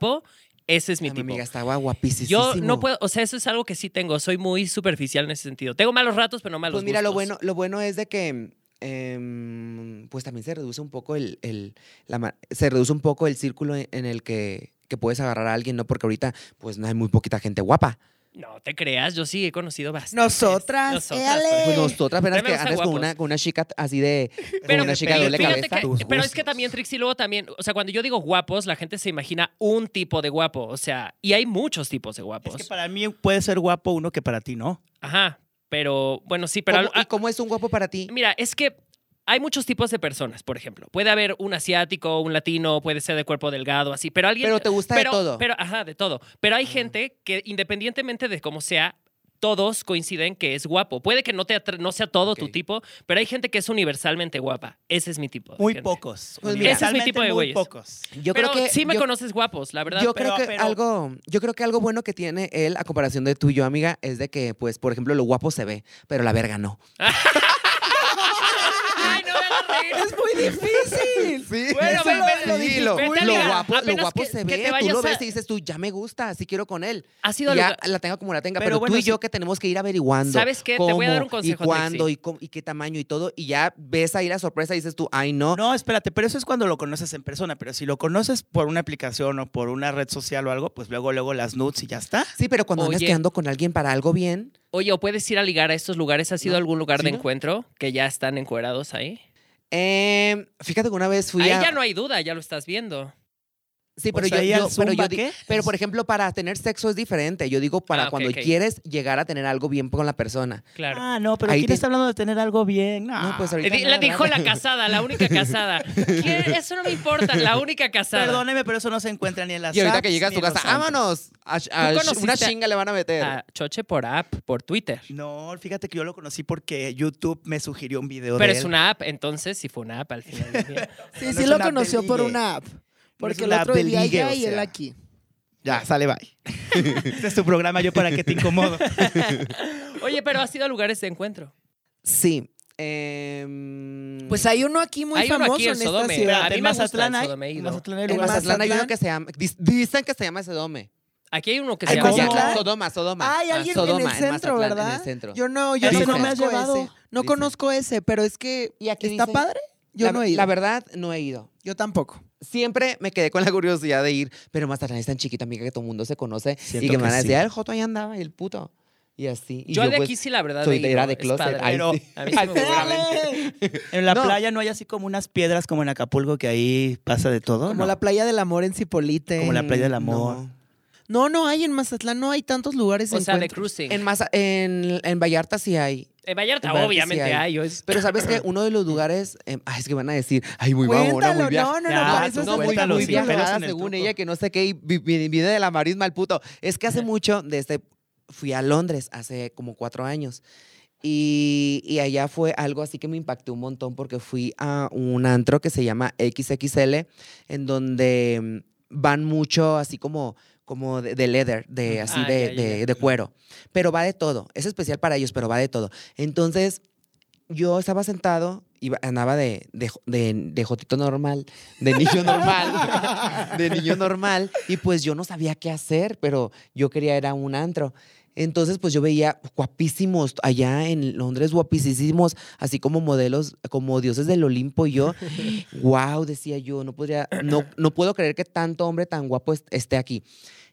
ese es mi Ay, mi tipo. amiga estaba guapísima. Yo no puedo, o sea, eso es algo que sí tengo. Soy muy superficial en ese sentido. Tengo malos ratos, pero no malos Pues mira, lo bueno, lo bueno es de que em, pues también se reduce un poco el, el- la se reduce un poco el círculo en, en el que, que puedes agarrar a alguien, ¿no? Porque ahorita, pues no hay muy poquita gente guapa. No te creas, yo sí he conocido bastante. Nosotras, Nosotras. Pues nosotras apenas que andas con una, con una chica así de, con Pero una chica fíjate doble cabeza. que- pero es que también, Trixie, luego también, o sea, cuando yo digo guapos, la gente se imagina un tipo de guapo, o sea, y hay muchos tipos de guapos. Es que para mí puede ser guapo uno que para ti no. Ajá, pero bueno, sí, pero... ¿Cómo- al- ¿Y cómo es un guapo para ti? Mira, es que hay muchos tipos de personas, por ejemplo. Puede haber un asiático, un latino, puede ser de cuerpo delgado, así, pero alguien... Pero te gusta pero, de todo. Pero, ajá, de todo. Pero hay gente que independientemente de cómo sea, todos coinciden que es guapo. Puede que no, te no sea todo tu tipo, pero hay gente que es universalmente guapa. Ese es mi tipo. de Muy gente. pocos. Pues mira, ese es mi tipo de Muy güeyes. pocos. Yo pero creo que sí me yo- conoces guapos, la verdad. Yo pero- creo que pero- algo, yo creo que algo bueno que tiene él a comparación de tú y yo, amiga, es de que, pues, por ejemplo, lo guapo se ve, pero la verga no. Es muy difícil. Sí, Bueno, eso ve- lo- lo, lo- guapo, lo guapo que- se ve, tú lo a- ves y dices tú, ya me gusta, así quiero con él. Ha sido ya lugar- la tenga como la tenga, Pero pero, bueno, tú y yo que tenemos que ir averiguando. ¿Sabes qué? Te voy a dar un consejo, Y cuándo y, cómo- y qué tamaño y todo. Y ya ves ahí la sorpresa y dices tú, ay, no. No, espérate, pero eso es cuando lo conoces en persona. Pero si lo conoces por una aplicación o por una red social o algo, pues luego, luego las nudes y ya está. Sí, pero cuando andas quedando con alguien para algo bien, Oye, ¿o puedes ir a ligar a estos lugares? ¿Has ido No, a algún lugar ¿sí de no? encuentro que ya están encuerados ahí? Eh, fíjate que una vez fui Ahí a... ya no hay duda, ya lo estás viendo. Sí, pero O sea, yo, yo- pero yo pero por ejemplo, para tener sexo es diferente. Yo digo para Ah, cuando quieres llegar a tener algo bien con la persona. Claro. Ah, no, pero Ahí ¿quién te- está hablando de tener algo bien? No, No, pues ahorita le dijo ¿verdad? la casada, la única casada. Eso no me importa, la única casada. Perdóneme, pero eso no se encuentra ni en las Y ahorita apps que llegas a tu casa, vámonos. A- a- conociste una chinga le van a meter. A Choche por app, por Twitter. No, fíjate que yo lo conocí porque YouTube me sugirió un video Pero de es él. una app, entonces sí fue una app al final del día. Sí, No sí es lo conoció por una app. Porque el otro día ligue, allá y él sea. aquí. Ya, sale, bye. este es tu programa, yo para qué te incomodo. Oye, pero has ido a lugares de encuentro. Sí. em, Pues hay uno aquí muy Hay uno famoso aquí en en esta Sodome. ciudad. A mí en Mazatlán hay. Sodome, en. Mazatlán hay En en lugares. Mazatlán hay uno que se llama. Dicen que se llama Sedome. Aquí hay uno que se ¿cómo? llama? Yaco. Sodoma, Sodoma. Hay Ah, alguien Sodoma, en el centro, Mazatlán, ¿verdad? En el centro. Yo no, yo no no me has conozco llevado. ese. No Dicen. conozco ese, pero es que Y aquí está dice- padre. Yo la, no he ido. La verdad, no he ido. Yo tampoco. Siempre me quedé con la curiosidad de ir, pero Mazatlán es tan chiquita, amiga, que todo el mundo se conoce. Siento y que me van a decir, sí. ah, el Joto ahí andaba y el puto. Y así. Y Yo, de pues, aquí sí, la verdad. soy de- era de closet. padre. Ay, Pero- sí. A mí sí Ay, me gusta. seguramente. En la No. playa no hay así como unas piedras como en Acapulco que ahí pasa de todo. Como ¿no? la playa del amor en Cipolite. Como la playa del amor. No. No, no hay en Mazatlán, no hay tantos lugares O de sea, de cruising. En, Maza- en, en Vallarta sí hay. En Vallarta, en Vallarta obviamente sí hay. hay. yo es- Pero sabes que uno de los lugares, em, ay, es que van a decir, ay, muy mamona, muy no, no, no, Ya, para eso es muy, viajada el según ella, que no sé qué, y vi- vi- viene de la marisma el puto. Es que hace mucho, desde, fui a Londres hace como cuatro años. Y, y allá fue algo así que me impactó un montón porque fui a un antro que se llama XXL, en donde mm, van mucho así como, como de, de leather, de, así Ah, de, ya, ya, de- ya. de cuero. Pero va de todo. Es especial para ellos, pero va de todo. Entonces, yo estaba sentado, iba, andaba de, de, jo- de, de jotito normal, de niño normal, de niño normal, y pues yo no sabía qué hacer, pero yo quería ir a un antro. Entonces, pues yo veía guapísimos allá en Londres, guapísimos, así como modelos, como dioses del Olimpo. Y yo, wow, decía yo, no podría, no, no puedo creer que tanto hombre tan guapo est- esté aquí.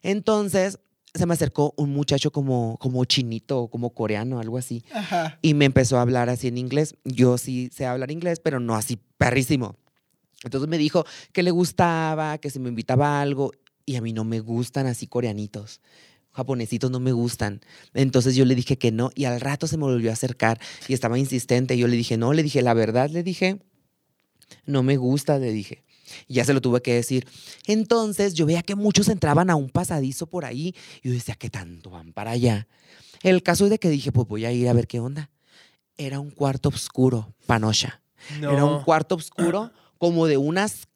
Entonces, se me acercó un muchacho como, como chinito, como coreano, algo así. Ajá. Y me empezó a hablar así en inglés. Yo sí sé hablar inglés, pero no así perrísimo. Entonces me dijo que le gustaba, que si me invitaba a algo. Y a mí no me gustan así coreanitos. Japonesitos no me gustan. Entonces yo le dije que no. Y al rato se me volvió a acercar y estaba insistente. Yo le dije, no, le dije, la verdad, le dije, no me gusta, le dije. Y ya se lo tuve que decir. Entonces yo veía que muchos entraban a un pasadizo por ahí. Y yo decía, ¿qué tanto van para allá? El caso es de que dije, pues voy a ir a ver qué onda. Era un cuarto oscuro, panocha. Era un cuarto oscuro como de unas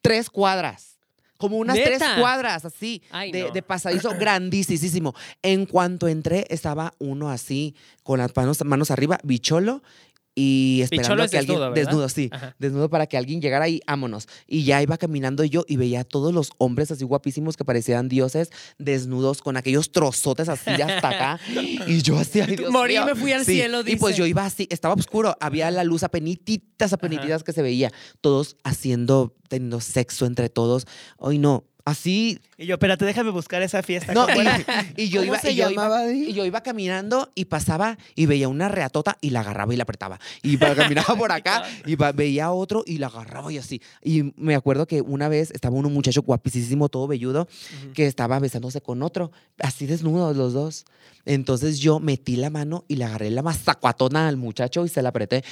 tres cuadras. Como unas tres cuadras, así, Ay, de, no. de pasadizo grandísimo. En cuanto entré, estaba uno así, con las manos, manos arriba, bicholo, y esperando es que alguien desnudo, desnudo, sí, Ajá. desnudo para que alguien llegara y vámonos. Y ya iba caminando yo y veía a todos los hombres así guapísimos que parecían dioses desnudos con aquellos trozotes así hasta acá. Y yo así, ay, Dios Morí, mío. me fui al Sí, cielo, Y pues dice. yo iba así, estaba oscuro, había la luz apenititas, apenititas que se veía, todos haciendo, teniendo sexo entre todos. Ay, no, así Y yo, espérate, déjame buscar esa fiesta. no, y, y yo ¿Cómo iba, se y yo iba- llamaba, y yo iba caminando y pasaba y veía una reatota y la agarraba y la apretaba. Y caminaba por acá y veía a otro y la agarraba y así. Y me acuerdo que una vez estaba un muchacho guapísimo, todo velludo, que estaba besándose con otro, así desnudos los dos. Entonces yo metí la mano y le agarré la mazacuatona al muchacho y se la apreté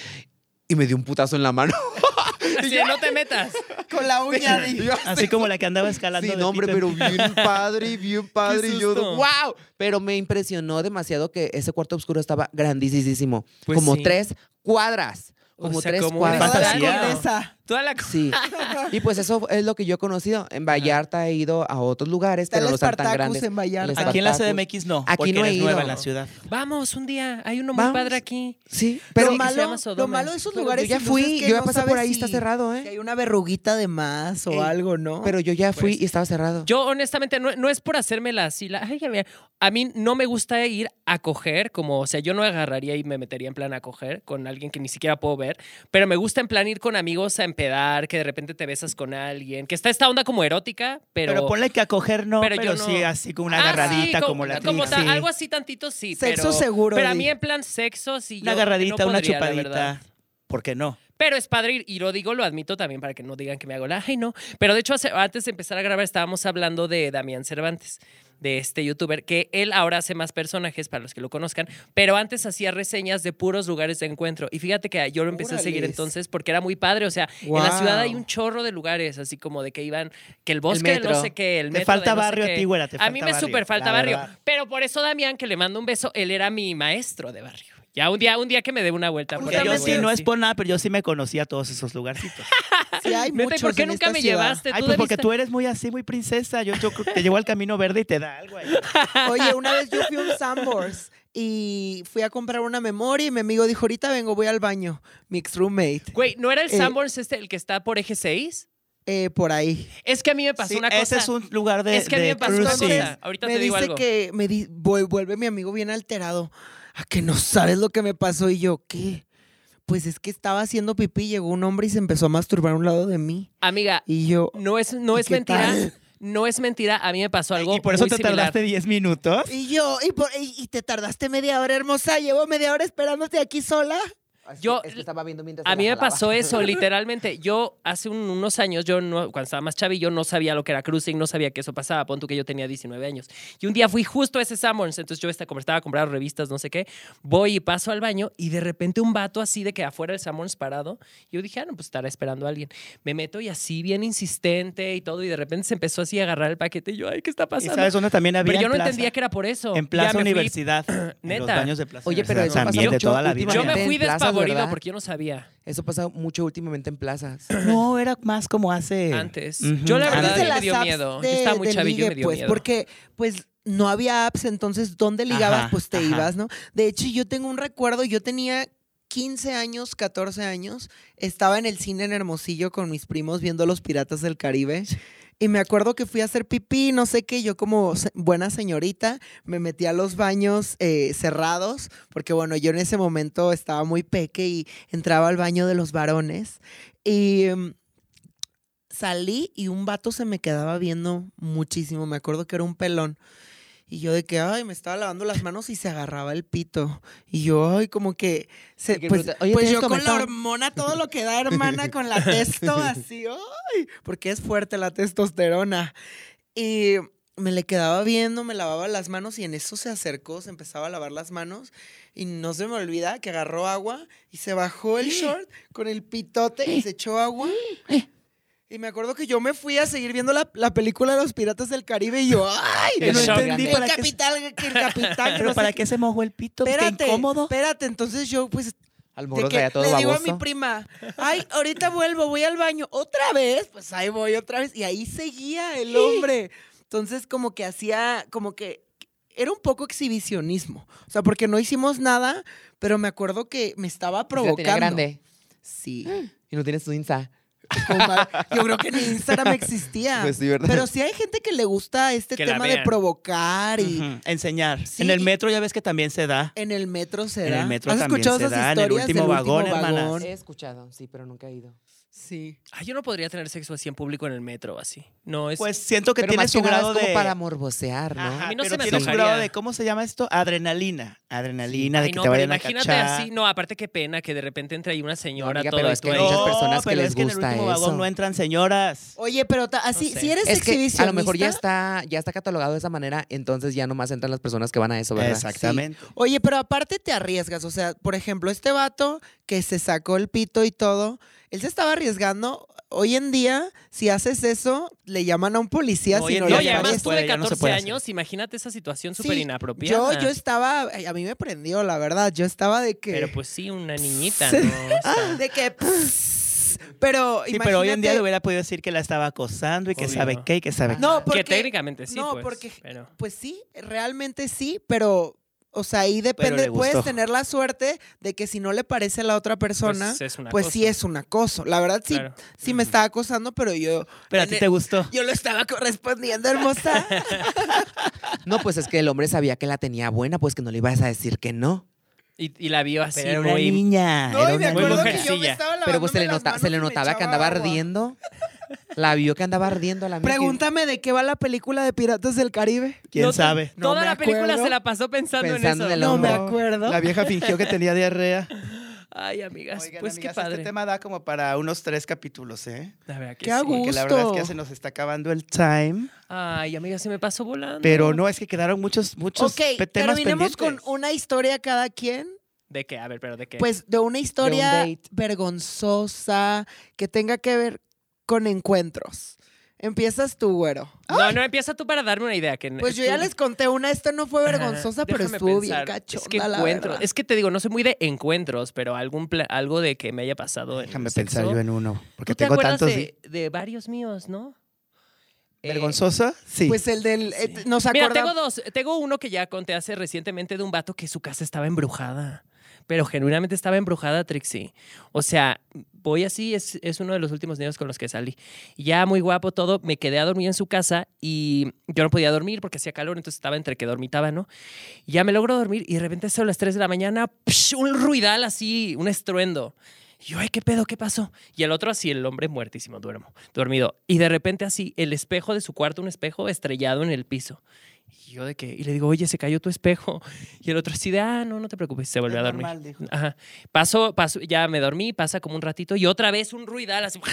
y me dio un putazo en la mano. Así de, no te metas. Con la uña. Yo Así como la que andaba escalando. Sí, de no, hombre, pero bien padre, bien padre. y yo, susto. wow. Pero me impresionó demasiado que ese cuarto oscuro estaba grandísimo. Pues como sí. tres cuadras. O Como sea, tres como una cuadras. Fantasía. condesa. Toda la Sí. Y pues eso es lo que yo he conocido. En Vallarta he ido a otros lugares, Está pero el no están tan Spartacus grandes. en Vallarta. Aquí en la. CDMX no. Aquí porque no he eres nueva ido. en la ciudad. Vamos un día. Hay uno muy Vamos. padre aquí. Sí, Pero lo malo, Sodoma. lo malo de esos Pero lugares yo ya fui, es que yo ya no pasé por sabes ahí, está si- cerrado, si ¿eh? hay una verruguita de más o Ey, algo, ¿no? pero yo ya fui Pues, y estaba cerrado. Yo, honestamente, no, no es por hacerme la así. la- ay, a, ver, a mí no me gusta ir a coger, como, o sea, yo no agarraría y me metería en plan a coger con alguien que ni siquiera puedo ver, pero me gusta en plan ir con amigos a que de repente te besas con alguien, que está esta onda como erótica, pero. Pero, ponle que a coger no, pero pero, yo sí así con una Ah, agarradita sí, como la como ta- Algo así tantito, sí. Sexo pero, seguro, Pero a mí en plan sexo, sí. Una yo agarradita, no una podría, chupadita. ¿Por qué no? Pero es padre ir, y lo digo, lo admito también para que no digan que me hago la, ay no. Pero de hecho, hace- antes de empezar a grabar estábamos hablando de Damián Cervantes, de este youtuber, que él ahora hace más personajes para los que lo conozcan, pero antes hacía reseñas de puros lugares de encuentro. Y fíjate que yo lo empecé a seguir entonces porque era muy padre. O sea, en la ciudad hay un chorro de lugares, así como de que iban, que el bosque no sé qué, el Te metro falta de no sé barrio a ti, güera, te A mí me barrio, súper falta barrio. Pero por eso Damián, que le mando un beso, él era mi maestro de barrio. Ya un día, un día que me dé una vuelta. por yo sí, no es por nada, pero yo sí me conocía todos esos lugarcitos. Sí, hay Neta, ¿y muchos ¿por qué en nunca esta me ciudad. llevaste? Ay, Tú pues porque debiste- tú eres muy así, muy princesa. Yo, yo creo que te llevo al camino verde y te da algo ahí. Oye, una vez yo fui a un Sambors y fui a comprar una memoria y mi amigo dijo, ahorita vengo, voy al baño. Mi ex roommate. Güey, ¿no era el Eh, Sanborns este el que está por eje 6? Eh, por ahí. Es que a mí me pasó Sí, una ese cosa. es un lugar de Es que a mí de me pasó una cruising. cosa. Ahorita me te digo dice algo. que me di- vu- vuelve mi amigo bien alterado. A que no sabes lo que me pasó y yo, ¿qué? Pues es que estaba haciendo pipí, llegó un hombre y se empezó a masturbar a un lado de mí. Amiga, Y yo, no es, no ¿Y es mentira. tal? No es mentira. A mí me pasó algo Y por eso muy te similar. tardaste 10 minutos. y yo, y, por- y- y te tardaste media hora, hermosa. Llevo media hora esperándote aquí sola. Así, yo- es que estaba viendo mientras A mí me pasó eso, literalmente. Yo hace un- unos años, yo no, cuando estaba más chavillo, no sabía lo que era cruising, no sabía que eso pasaba. Pon tú que yo tenía 19 años. Y un día fui justo a ese Sanborns, entonces yo estaba, como estaba a comprar revistas, no sé qué. Voy y paso al baño y de repente un vato así de que afuera del Sanborns parado. Yo dije, ah, no, pues estará esperando a alguien. Me meto y así, bien insistente y todo. Y de repente se empezó así a agarrar el paquete. Y yo, ay, ¿qué está ¿Y pasando? sabes dónde también había? Pero yo En no Plaza. entendía que era por eso. En Plaza Universidad. En los Neta. baños de Plaza Oye, pero eso de mucho toda la vida. Yo me fui en porque yo no sabía Eso pasa mucho últimamente en plazas. No, era más como hace... antes. Yo la verdad me dio miedo. de- yo estaba muy chavillo y me dio pues, miedo. Porque, pues, no había apps, entonces, ¿dónde ligabas? Ajá, pues te ajá. ibas, ¿no? De hecho, yo tengo un recuerdo, yo tenía 15 años, 14 años, estaba en el cine en Hermosillo con mis primos viendo Los Piratas del Caribe. Y me acuerdo que fui a hacer pipí, no sé qué, yo como buena señorita me metí a los baños eh, cerrados, porque bueno, yo en ese momento estaba muy peque y entraba al baño de los varones. Y em, salí y un vato se me quedaba viendo muchísimo. Me acuerdo que era un pelón. Y yo de que, ay, me estaba lavando las manos y se agarraba el pito. Y yo, ay, como que... Se, que pues "Oye, pues yo ¿tienes con la comezón?" hormona, todo lo que da, hermana, con la testo, así, ay, porque es fuerte la testosterona. Y me le quedaba viendo, me lavaba las manos y en eso se acercó, se empezaba a lavar las manos y no se me olvida que agarró agua y se bajó el short con el pitote y se echó agua. Y me acuerdo que yo me fui a seguir viendo la, la película de los Piratas del Caribe y yo, ¡ay! El no shock. entendí el para qué... capitán, que el capitán, Pero no ¿para sé qué se mojó el pito? Qué Espérate, incómodo. espérate. Entonces yo, pues, Al de morro que todo le digo a mi prima, ay, ahorita vuelvo, voy al baño. ¿Otra vez? Pues ahí voy otra vez. Y ahí seguía el hombre. Entonces, como que hacía, como que era un poco exhibicionismo. O sea, porque no hicimos nada, pero me acuerdo que me estaba provocando. tenía grande. Sí. Y no tienes tu Insta. Yo creo que ni Instagram existía. Pues sí, ¿verdad? Pero sí hay gente que le gusta este Que tema de provocar y Ujú, Enseñar. Sí, en el metro ya ves que también se da. en el metro se En da. el metro ¿Has también escuchado se esas da, en el historias último del vagón, último hermanas. vagón? He escuchado, sí, pero nunca he ido. Sí. Ay, yo no podría tener sexo así en público en el metro, así. No, es... Pues siento que pero tiene más su que nada grado es como de. para morbosear, ¿no? Ajá, A mí no pero se me tiene su antojaría. grado de, ¿cómo se llama esto? Adrenalina. Adrenalina, de Ay, que no, te pero vayan a imagínate cachar. así. No, aparte qué pena que de repente entre ahí una señora amiga, todo pero es que hay muchas No, personas que pero les es que en el gusta último eso. vagón no entran señoras. Oye, pero ta- así, No sé. si eres Es que exhibicionista. a lo mejor ya está, ya está catalogado de esa manera, entonces ya nomás entran las personas que van a eso, ¿verdad? Exactamente. Oye, pero aparte te arriesgas. O sea, por ejemplo, este vato que se sacó el pito y todo, él se estaba arriesgando. Hoy en día, si haces eso, le llaman a un policía si no No, le y además tú de puede, ya no se 14 puede hacer. años, imagínate esa situación Sí, súper inapropiada. Yo, yo estaba, a mí me prendió, la verdad. Yo estaba de que. Pero pues sí, una niñita. ¿no? O sea, de que. pss, pero. Sí, pero hoy en día le hubiera podido decir que la estaba acosando y que Obvio. sabe qué y que sabe qué. No, porque. que técnicamente sí, no, pues. porque- pero- Pues sí, realmente sí, pero. O sea, ahí depende. Puedes tener la suerte de que si no le parece a la otra persona, Pues es una pues sí es un acoso. La verdad sí, Claro. sí me estaba acosando, pero yo. Pero a ti el- te gustó. Yo lo estaba correspondiendo, hermosa. No, pues es que el hombre sabía que la tenía buena, pues que no le ibas a decir que no. Y, y la vio así Pero era una muy... niña. No, era y me una muy acuerdo niña. que yo me mujercilla. estaba Pero pues se le, nota, se le notaba que andaba agua. ardiendo. La vio que andaba ardiendo la amiga. Pregúntame de qué va la película de Piratas del Caribe. ¿Quién No, sabe? No Toda me la película se la pasó pensando, Pensando en en eso. el No me acuerdo. La vieja fingió que tenía diarrea. Ay, amigas, Oigan, pues amigas, qué padre. Este tema da como para unos tres capítulos, ¿eh? La verdad que Qué sí. gusto. Porque la verdad es que ya se nos está acabando el time. Ay, amiga, se me pasó volando. Pero no, es que quedaron muchos, muchos Ok, pe- temas terminemos con una historia cada quien. ¿De qué? A ver, pero ¿de qué? Pues de una historia vergonzosa que tenga que ver con encuentros. Empiezas tú, güero. no, no, empieza tú para darme una idea. Que Pues yo ya les conté una, esta no fue Ajá, vergonzosa, pero estuvo pensar. bien cachonda, Es que encuentro, es que te digo, no soy muy de encuentros, pero algún pla- algo de que me haya pasado en Déjame pensar yo en uno. Porque ¿Tú te tengo tantos. de, de varios míos, no? Eh, ¿Vergonzosa? Sí. Pues el del... eh, sí. nos Mira, tengo dos. Tengo uno que ya conté hace recientemente de un vato que su casa estaba embrujada. Pero genuinamente estaba embrujada, Trixie. O sea, voy así, es, es uno de los últimos niños con los que salí. Ya muy guapo todo, me quedé a dormir en su casa y yo no podía dormir porque hacía calor, entonces estaba entre que dormitaba, ¿no? Ya me logro dormir y de repente son las 3 de la mañana, ¡psh! un ruidal así, un estruendo. Yo, ay, ¿qué pedo? ¿Qué pasó? Y el otro así, el hombre muertísimo, duermo, dormido. Y de repente así, el espejo de su cuarto, un espejo estrellado en el piso. Y yo de que, y le digo, oye, se cayó tu espejo. Y el otro así de, ah, no, no te preocupes, se volvió a dormir. normal, dijo. Ajá. Paso, paso, ya me dormí, pasa como un ratito y otra vez un ruidal así.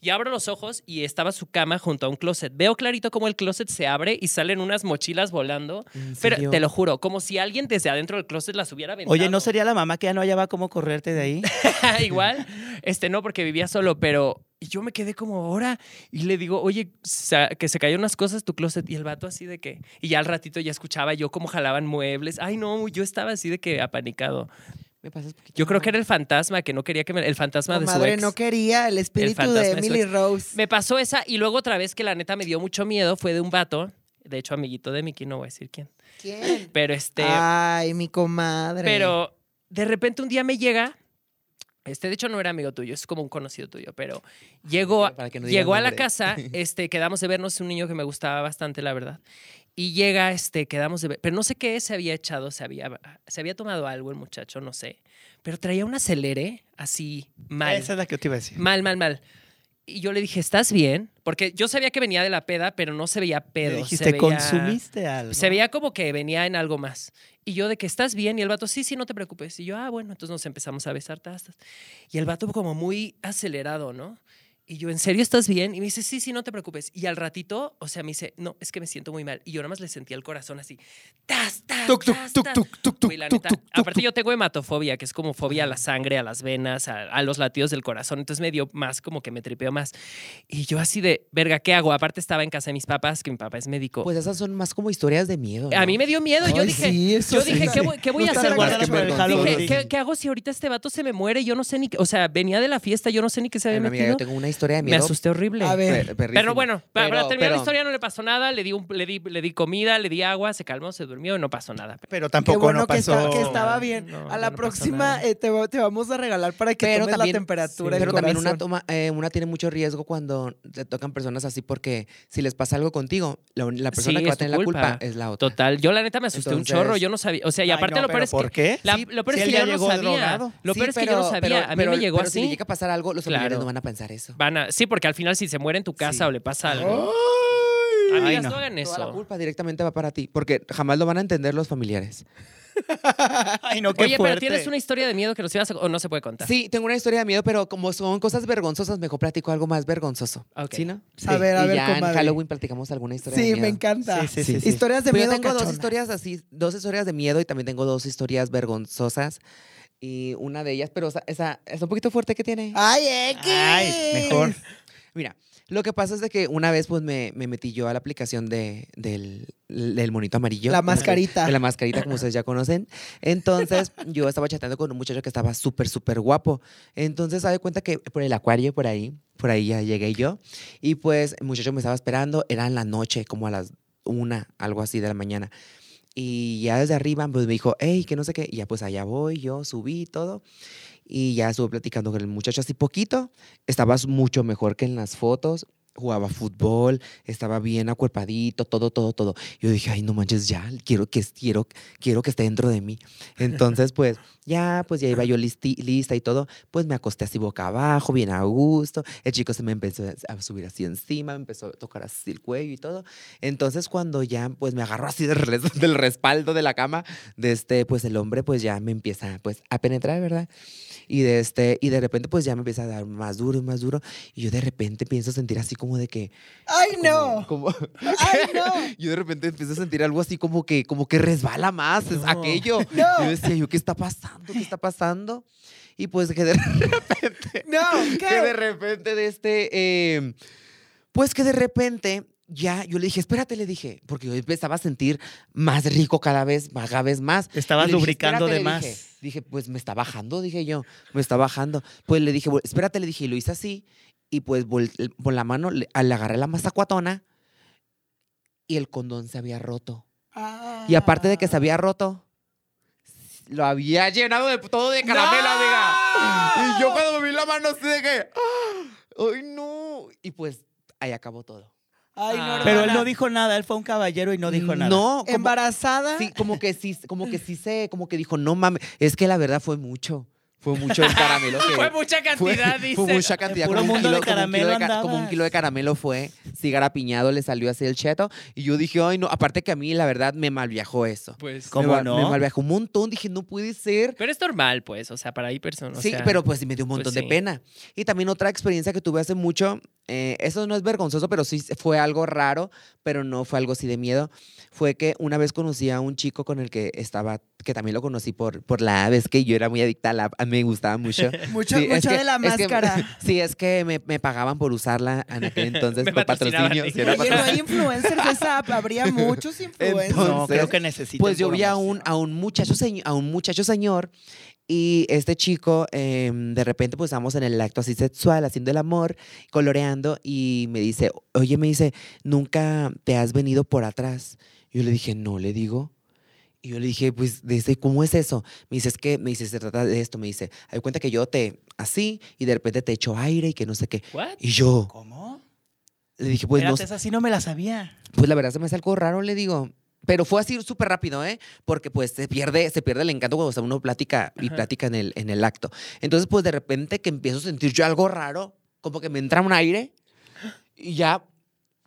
Y abro los ojos y estaba su cama junto a un closet. Veo clarito cómo el closet se abre y salen unas mochilas volando. ¿En Pero te lo juro, como si alguien desde adentro del closet las hubiera aventado. Oye, ¿no sería la mamá que ya no hallaba cómo correrte de ahí? Igual, este no, porque vivía solo, pero y yo me quedé como ahora y le digo, oye, que se cayeron unas cosas tu closet y el vato así de que, y ya al ratito ya escuchaba yo cómo jalaban muebles. Ay, no, yo estaba así de que apanicado. Me pasas Yo creo que era el fantasma que no quería que me, el fantasma de su Madre, ex. no quería el espíritu de Emily. Rose. Me pasó esa y luego otra vez que la neta me dio mucho miedo fue de un vato, de hecho amiguito de Mickey, no voy a decir quién, ¿Quién? pero este, Ay, mi comadre. pero de repente un día me llega, este de hecho no era amigo tuyo, es como un conocido tuyo, pero llegó, Para que no llegó a la casa, este, quedamos de vernos, un niño que me gustaba bastante, la verdad. Y llega, este, quedamos de ver, pero no sé qué se había echado, se había, se había tomado algo el muchacho, no sé. Pero traía un acelere así mal. Esa es la que te iba a decir. Mal, mal, mal. Y yo le dije, ¿estás bien? Porque yo sabía que venía de la peda, pero no se veía Le pedo. dijiste, se veía, ¿consumiste algo? Se veía como que venía en algo más. Y yo de que estás bien. Y el vato, sí, sí, no te preocupes. Y yo, ah, bueno, entonces nos empezamos a besar tastas. Y el vato como muy acelerado, ¿no? Y yo, ¿en serio estás bien? Y me dice, sí, sí, no te preocupes. Y al ratito, o sea, me dice, no, es que me siento muy mal. Y yo nada más le sentía el corazón así, tas, tas, Tuc, tuc, tas, tuc, tas. la neta, tuc, aparte yo tengo hematofobia, que es como fobia a la sangre, a las venas, a, a los latidos del corazón. Entonces me dio más, como que me tripeó más. Y yo así de, verga, ¿qué hago? Aparte estaba en casa de mis papás, que mi papá es médico. Pues esas son más como historias de miedo. a mí me dio miedo. yo dije, sí, eso yo sí. dije, ¿qué voy, qué voy No a hacer? Dije, ¿qué, qué hago si ahorita este vato se me muere? Yo no sé ni, qué- o sea, venía de la fiesta, yo no sé ni qué se había Ay, no, amiga, metido. yo tengo una historia de Me asusté horrible. A ver. per-. Pero bueno, para, para Pero- terminar la historia no le pasó nada, le di, un- le, di, le di comida, le di agua, se calmó, se durmió y no pasó nada. Pero Qué tampoco bueno no que, pasó. está- que estaba bien. No, a la no próxima eh, te, te vamos a regalar para que Pero tomes también- la temperatura sí, Pero también una, toma, eh, una tiene mucho riesgo cuando te tocan personas así porque si les pasa algo contigo, la, la persona Sí, que va a tener la culpa es la otra. Total, yo la neta me asusté un chorro, yo no sabía. O sea, y Ay, aparte no, lo peor es ¿por que. qué? lo peor es que ya yo no sabía. Lo peor es que yo no sabía. a mí me llegó así. si le llega a pasar algo, los familiares no van a pensar eso. Sí, porque al final si se muere en tu casa Sí. o le pasa algo. Ay, Amigas, no. no hagan Toda la eso. culpa directamente va para ti, porque jamás lo van a entender los familiares. Ay, no, qué Oye, fuerte. pero tienes una historia de miedo que nos ibas a, o no se puede contar. Sí, tengo una historia de miedo, pero como son cosas vergonzosas, mejor platico algo más vergonzoso. Ok. ¿Sí, no? A ver, a y ver, ya en. Halloween platicamos alguna historia de Sí, miedo. me encanta. Sí, sí, sí, sí. Historias de Pues yo miedo tengo dos historias así, dos historias de miedo y también tengo dos historias vergonzosas. Y una de ellas, pero esa, esa es un poquito fuerte que tiene. Ay, X. Ay, mejor. Mira, lo que pasa es de que una vez pues me, me metí yo a la aplicación de, del, del monito amarillo. La mascarita. De la mascarita, como ustedes ya conocen. Entonces, yo estaba chateando con un muchacho que estaba súper, súper guapo. Entonces, se cuenta que por el acuario, por ahí, por ahí ya llegué yo. Y pues, el muchacho me estaba esperando. Era en la noche, como a las una, algo así de la mañana. Y ya desde arriba, pues me dijo, hey, que no sé qué. Y ya pues allá voy, yo subí todo. Y ya estuve platicando con el muchacho así poquito. Estabas mucho mejor que en las fotos. Jugaba fútbol, estaba bien acuerpadito, todo, todo, todo. Yo dije, ay, no manches, ya, quiero que, quiero, quiero que esté dentro de mí. Entonces, pues, ya, pues ya iba yo listi- lista y todo. Pues me acosté así boca abajo, bien a gusto. El chico se me empezó a subir así encima, me empezó a tocar así el cuello y todo. Entonces, cuando ya, pues me agarró así del, res- del respaldo de la cama, de este, pues el hombre, pues ya me empieza, pues, a penetrar, ¿verdad? Y de, este, y de repente, pues ya me empieza a dar más duro y más duro. Y yo de repente pienso sentir así como de que. Ay, no. como- Ay, no. yo de repente empiezo a sentir algo así como que, como que resbala más es No. aquello. No. Yo decía, yo, ¿qué está pasando? ¿Qué está pasando? Y pues que de repente, No, que de ¿qué? repente de este, eh, pues que de repente ya, yo le dije, espérate, le dije, porque yo empezaba a sentir más rico cada vez, cada vez más. Te estabas dije, lubricando de más. Dije, Dije, pues me está bajando, dije yo, me está bajando. Pues le dije, "Bueno, espérate, le dije, y lo hice así. Y pues con la mano le, le agarré la mazacuatona y el condón se había roto. Y aparte de que se había roto, lo había llenado de todo de caramelo, amiga. Y yo cuando me vi la mano así de que, "Ah, ¡ay no! Y pues ahí acabó todo. Ay, no, Ah. Pero él no dijo nada, él fue un caballero y no dijo nada. No, como, Embarazada. sí, como que sí, como que sí se, como que dijo, no mames, es que la verdad fue mucho. Fue mucho el caramelo que. Fue mucha fue- cantidad, dice. Fue mucha cantidad. Como un, mundo kilo, de como, un kilo de, como un kilo de caramelo fue. Cigarra piñado le salió así el cheto. Y yo dije, ay, no. Aparte que a mí, la verdad, me malviajó eso. Pues, ¿Cómo me, no? Me malviajó un montón. Dije, no puede ser. Pero es normal, pues, o sea, para ahí personas. sí, pero pues sí me dio un pues montón sí. de pena. Y también otra experiencia que tuve hace mucho, eh, eso no es vergonzoso, pero sí fue algo raro, pero no fue algo así de miedo. Fue que una vez conocí a un chico con el que estaba, que también lo conocí por, por la app, es que yo era muy adicta a la app, me gustaba mucho. Mucho, Sí, mucho que- de la es que- máscara. sí, es que me, me pagaban por usarla en aquel entonces Me por patrocinaban, patrocinio. sí. sí, era Oye, no patrocinio. hay influencers de esa app. Habría muchos influencers. No, creo que necesita. Pues yo vi a un, a un muchacho señor, a un muchacho señor y este chico em, de repente pues estamos en el acto así sexual haciendo el amor, coloreando y me dice, oye, me dice, nunca te has venido por atrás. Yo le dije, no, le digo. Y yo le dije, pues, dice, ¿cómo es eso? Me dice, es que, me dice, se trata de esto. Me dice, hay cuenta que yo te, así, y de repente te echo aire y que no sé qué. ¿What? Y yo ¿Cómo? Le dije, pues, no Espérate, esa sí no me la sabía. pues la verdad se me hace algo raro, le digo. Pero fue así súper rápido, ¿eh? Porque pues se pierde, se pierde el encanto cuando o sea, uno platica y Ajá. platica en el, en el acto. Entonces, pues de repente que empiezo a sentir yo algo raro, como que me entra un aire y ya,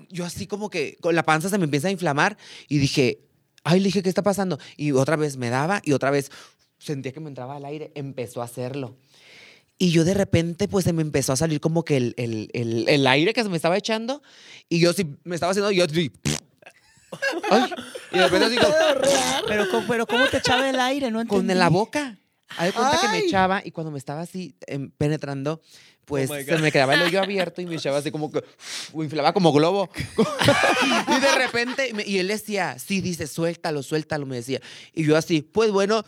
yo así como que con la panza se me empieza a inflamar y dije, ay, le dije, ¿qué está pasando? Y otra vez me daba y otra vez sentía que me entraba el aire, empezó a hacerlo. Y yo de repente, pues se me empezó a salir como que el, el, el, el aire que se me estaba echando. Y yo sí me estaba haciendo, y yo sí. Ay, y de repente así como, Pero, ¿cómo- pero ¿cómo te echaba el aire? No con entendí. la boca. Haz de cuenta que me Ay. echaba y cuando me estaba así em, penetrando, pues Oh my se God. me quedaba el hoyo abierto y me echaba así como que inflaba como globo. y de repente, me- y él decía, sí, dice, suéltalo, suéltalo, me decía. Y yo así, pues bueno.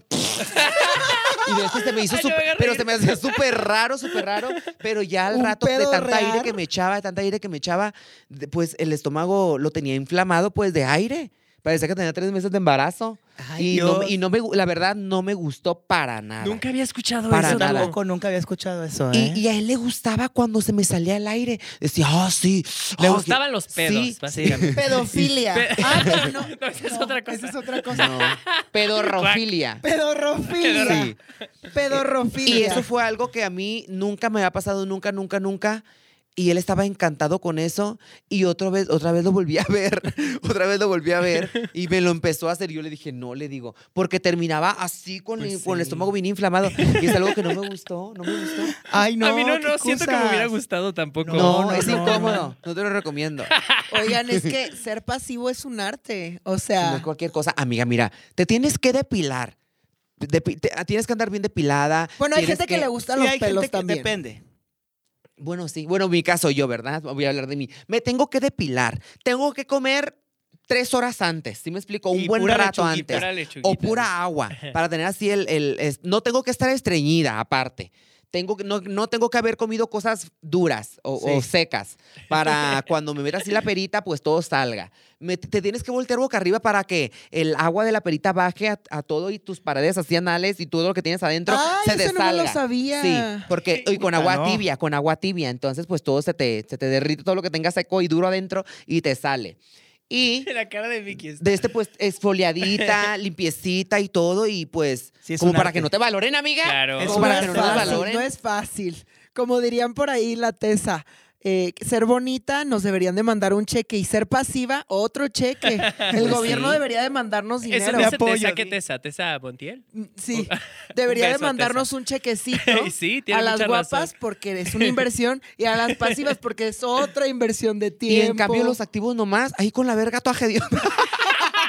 Y después se me hizo súper, pero se me hacía súper raro, súper raro. Pero ya al rato de tanta aire que me echaba, de tanta aire que me echaba, pues el estómago lo tenía inflamado pues de aire. Parecía que tenía tres meses de embarazo. Ay, y no, y no me, la verdad, no me gustó para nada. Nunca había escuchado Para eso. Nada. tampoco nunca había escuchado eso, Y, ¿eh? y a él le gustaba cuando se me salía el aire. Decía, ah, sí. Le ah, gustaban los pedos, Sí, básicamente. Pedofilia. Pe- Ah, pero no. No, esa es no, otra cosa. Esa es otra cosa. No, pedorrofilia. Pedorrofilia. Sí. Pedorrofilia. Y eso fue algo que a mí nunca me había pasado, nunca, nunca, nunca. Y él estaba encantado con eso. Y otra vez, otra vez lo volví a ver. otra vez lo volví a ver. Y me lo empezó a hacer. Y yo le dije, no, le digo. Porque terminaba así con, Pues el, con el estómago bien inflamado. Y es algo que no me gustó. No me gustó. Ay, no. a mí no, no, siento que me hubiera gustado tampoco. No, no, es no, incómodo. No. te lo recomiendo. Oigan, es que ser pasivo es un arte. O No sea, es cualquier cosa. Amiga, mira, te tienes que depilar. Depi- te- tienes que andar bien depilada. bueno, hay gente que, le gustan Sí, los hay pelos gente que también. depende. Bueno, sí. Bueno, en mi caso yo, ¿verdad? Voy a hablar de mí. Me tengo que depilar. Tengo que comer tres horas antes, ¿sí me explico? Un Y buen rato antes. Pura. O pura agua, para tener así el... el- no tengo que estar estreñida, aparte. Tengo que, no, no tengo que haber comido cosas duras o, secas para cuando me meta así la perita, pues todo salga. Me- te tienes que voltear boca arriba para que el agua de la perita baje a, a todo y tus paredes así anales y todo lo que tienes adentro Ay, se eso no me lo sabía. Sí, porque y con agua no. tibia, con agua tibia, entonces pues todo se te, se te derrite, todo lo que tengas seco y duro adentro y te sale. Y La cara de Vicky está- de este pues esfoliadita, limpiecita y todo y pues Sí, es como para arte. que no te valoren, amiga. Claro. Es Como para que no te fácil, valoren. no es fácil. Como dirían por ahí la tesa, eh, ser bonita nos deberían de mandar un cheque y ser pasiva otro cheque. El Pues gobierno sí. debería de mandarnos Eso dinero. me hace apoyo. ¿Tessa Montiel? Mm, Sí, debería Un de mandarnos un chequecito sí, tiene a las guapas razón. porque es una inversión y a las pasivas porque es otra inversión de Y tiempo. en cambio los activos nomás, ahí con la verga toda.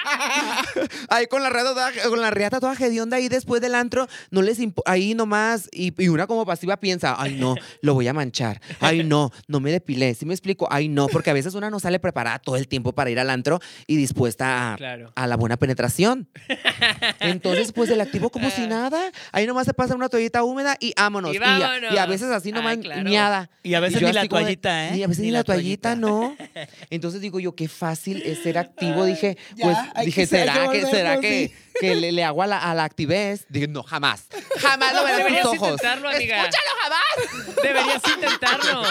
ahí con la toda, con la riata toda hedionda ahí después del antro, no les ahí nomás, y, y una como pasiva piensa, ay no, lo voy a manchar, ay no, no me depilé, ¿sí me explico? Ay no, porque a veces una no sale preparada todo el tiempo para ir al antro y dispuesta a, Claro. a la buena penetración. Entonces, pues el activo como si nada, ahí nomás se pasa una toallita húmeda y vámonos. Y a- Y veces así Ay, nomás, claro. ñada. Y a veces ni la de- toallita, ¿eh? Ni a veces ni, la toallita, no. Entonces digo yo, qué fácil es ser activo. Dije, Ya, pues, dije, ¿será que será que, que le, le hago a la, a la activez? Dije, no, jamás. Jamás lo veré en Deberías tus ojos. intentarlo, amiga. ¡Escúchalo jamás! Deberías intentarlo.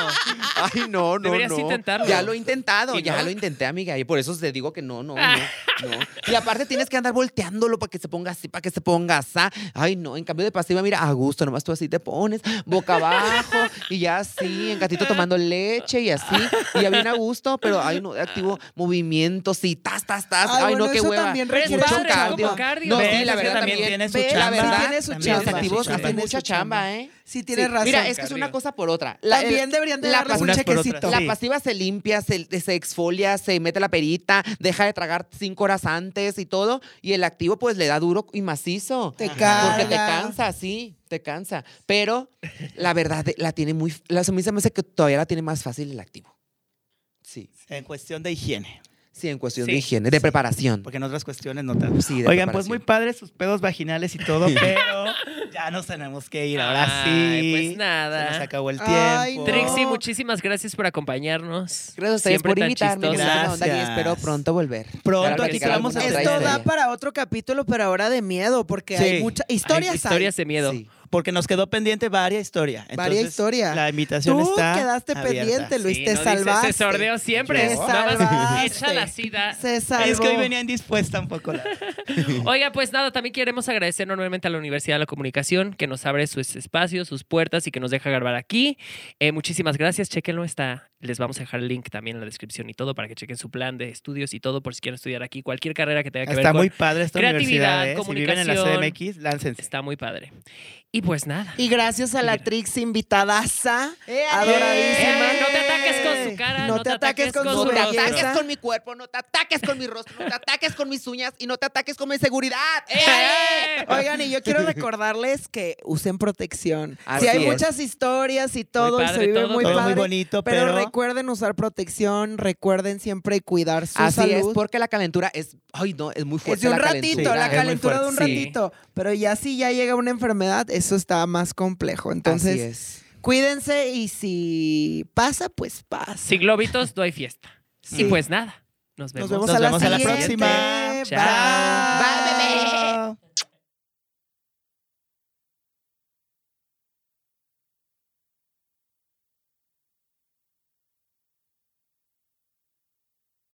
Ay, no, no, Deberías no. intentarlo. Ya lo he intentado, ¿Y ya no? lo intenté, amiga. Y por eso te digo que no, no, no, no. Y aparte tienes que andar volteándolo para que se ponga así, para que se ponga así. Ay, no. En cambio de pasiva, mira, a gusto, nomás tú así te pones, boca abajo, y ya así, en gatito tomando leche y así. Y ya bien a gusto, pero ay, no, de activo movimientos y tas, tas, tas. Ay, Ay, bueno, no, qué eso hueva. también requiere padre, cardio. como cardio. No, sí, la verdad también también. tiene su Ve, chamba. La verdad, tiene su también los chamba. activos chamba. hacen Tiene mucha chamba. chamba, ¿eh? Sí, tienes Sí. razón. Mira, es que es una cosa por otra. La- También deberían de la darles un chequecito. La pasiva se limpia, se, se exfolia, se mete la perita, deja de tragar cinco horas antes y todo. Y el activo, pues, le da duro y macizo. Te carga. Porque te cansa, sí, te cansa. Pero la verdad, la tiene muy. La, a mí se me hace que todavía la tiene más fácil el activo. Sí, En cuestión de higiene. Sí, en cuestión Sí, de higiene, de sí. preparación. Porque en otras cuestiones no tanto. Sí, de Oigan, pues muy padres sus pedos vaginales y todo, pero ya nos tenemos que ir. Ahora Ay, sí. Pues nada. Se nos acabó el tiempo. Ay, no. Trixie, muchísimas gracias por acompañarnos. Gracias a ustedes Siempre por invitarme. Gracias. onda, Y espero pronto volver. Pronto, Para aquí vamos a Esto da para otro capítulo, pero ahora de miedo, porque Sí. hay muchas historias. Hay hay. historias de miedo. Porque nos quedó pendiente varias historias. Varias Entonces, historias. La invitación Tú está. quedaste abierta. pendiente, Luis, Sí, te no dice, salvaste. Se sordeó siempre. Te salvaste. echa la sida. Se salvó. Es que hoy venía indispuesta un poco la. Oiga, pues nada, también queremos agradecer enormemente a la Universidad de la Comunicación que nos abre sus espacios, sus puertas y que nos deja grabar aquí. Eh, muchísimas gracias, chequenlo, está. Les vamos a dejar el link también en la descripción y todo para que chequen su plan de estudios y todo por si quieren estudiar aquí. Cualquier carrera que tenga que ver Está con muy padre esta creatividad, universidad. ¿eh? Si viven en la comunicación. CDMX, láncense. Está muy padre. Y pues nada. Y gracias a la Mira. Trix invitadaza, ¡Eh, adoradísima. Eh, no te ataques con su cara, No no, te ataques con No su te belleza. ataques con mi cuerpo, no te ataques con mi rostro, no te ataques con mis uñas y no te ataques con mi seguridad. ¡Eh! Oigan, y yo quiero recordarles que usen protección. Así sí, hay es. muchas historias y todo, padre, se vive todo, muy Todo padre. muy bonito, pero, pero, recuerden usar protección, recuerden siempre cuidar su Así es, porque la calentura es, ay no, es muy Es fuerte de un la ratito, calentura. la es calentura de un. Sí. ratito. Pero ya si ya llega una enfermedad, eso está más complejo. Así Entonces, es. cuídense y si pasa, pues pasa. Sin globitos no hay fiesta. Sí. Y pues nada. Nos vemos. Nos vemos, Nos a, la vemos a la siguiente. próxima. Bye. Chao. Bye, bebé.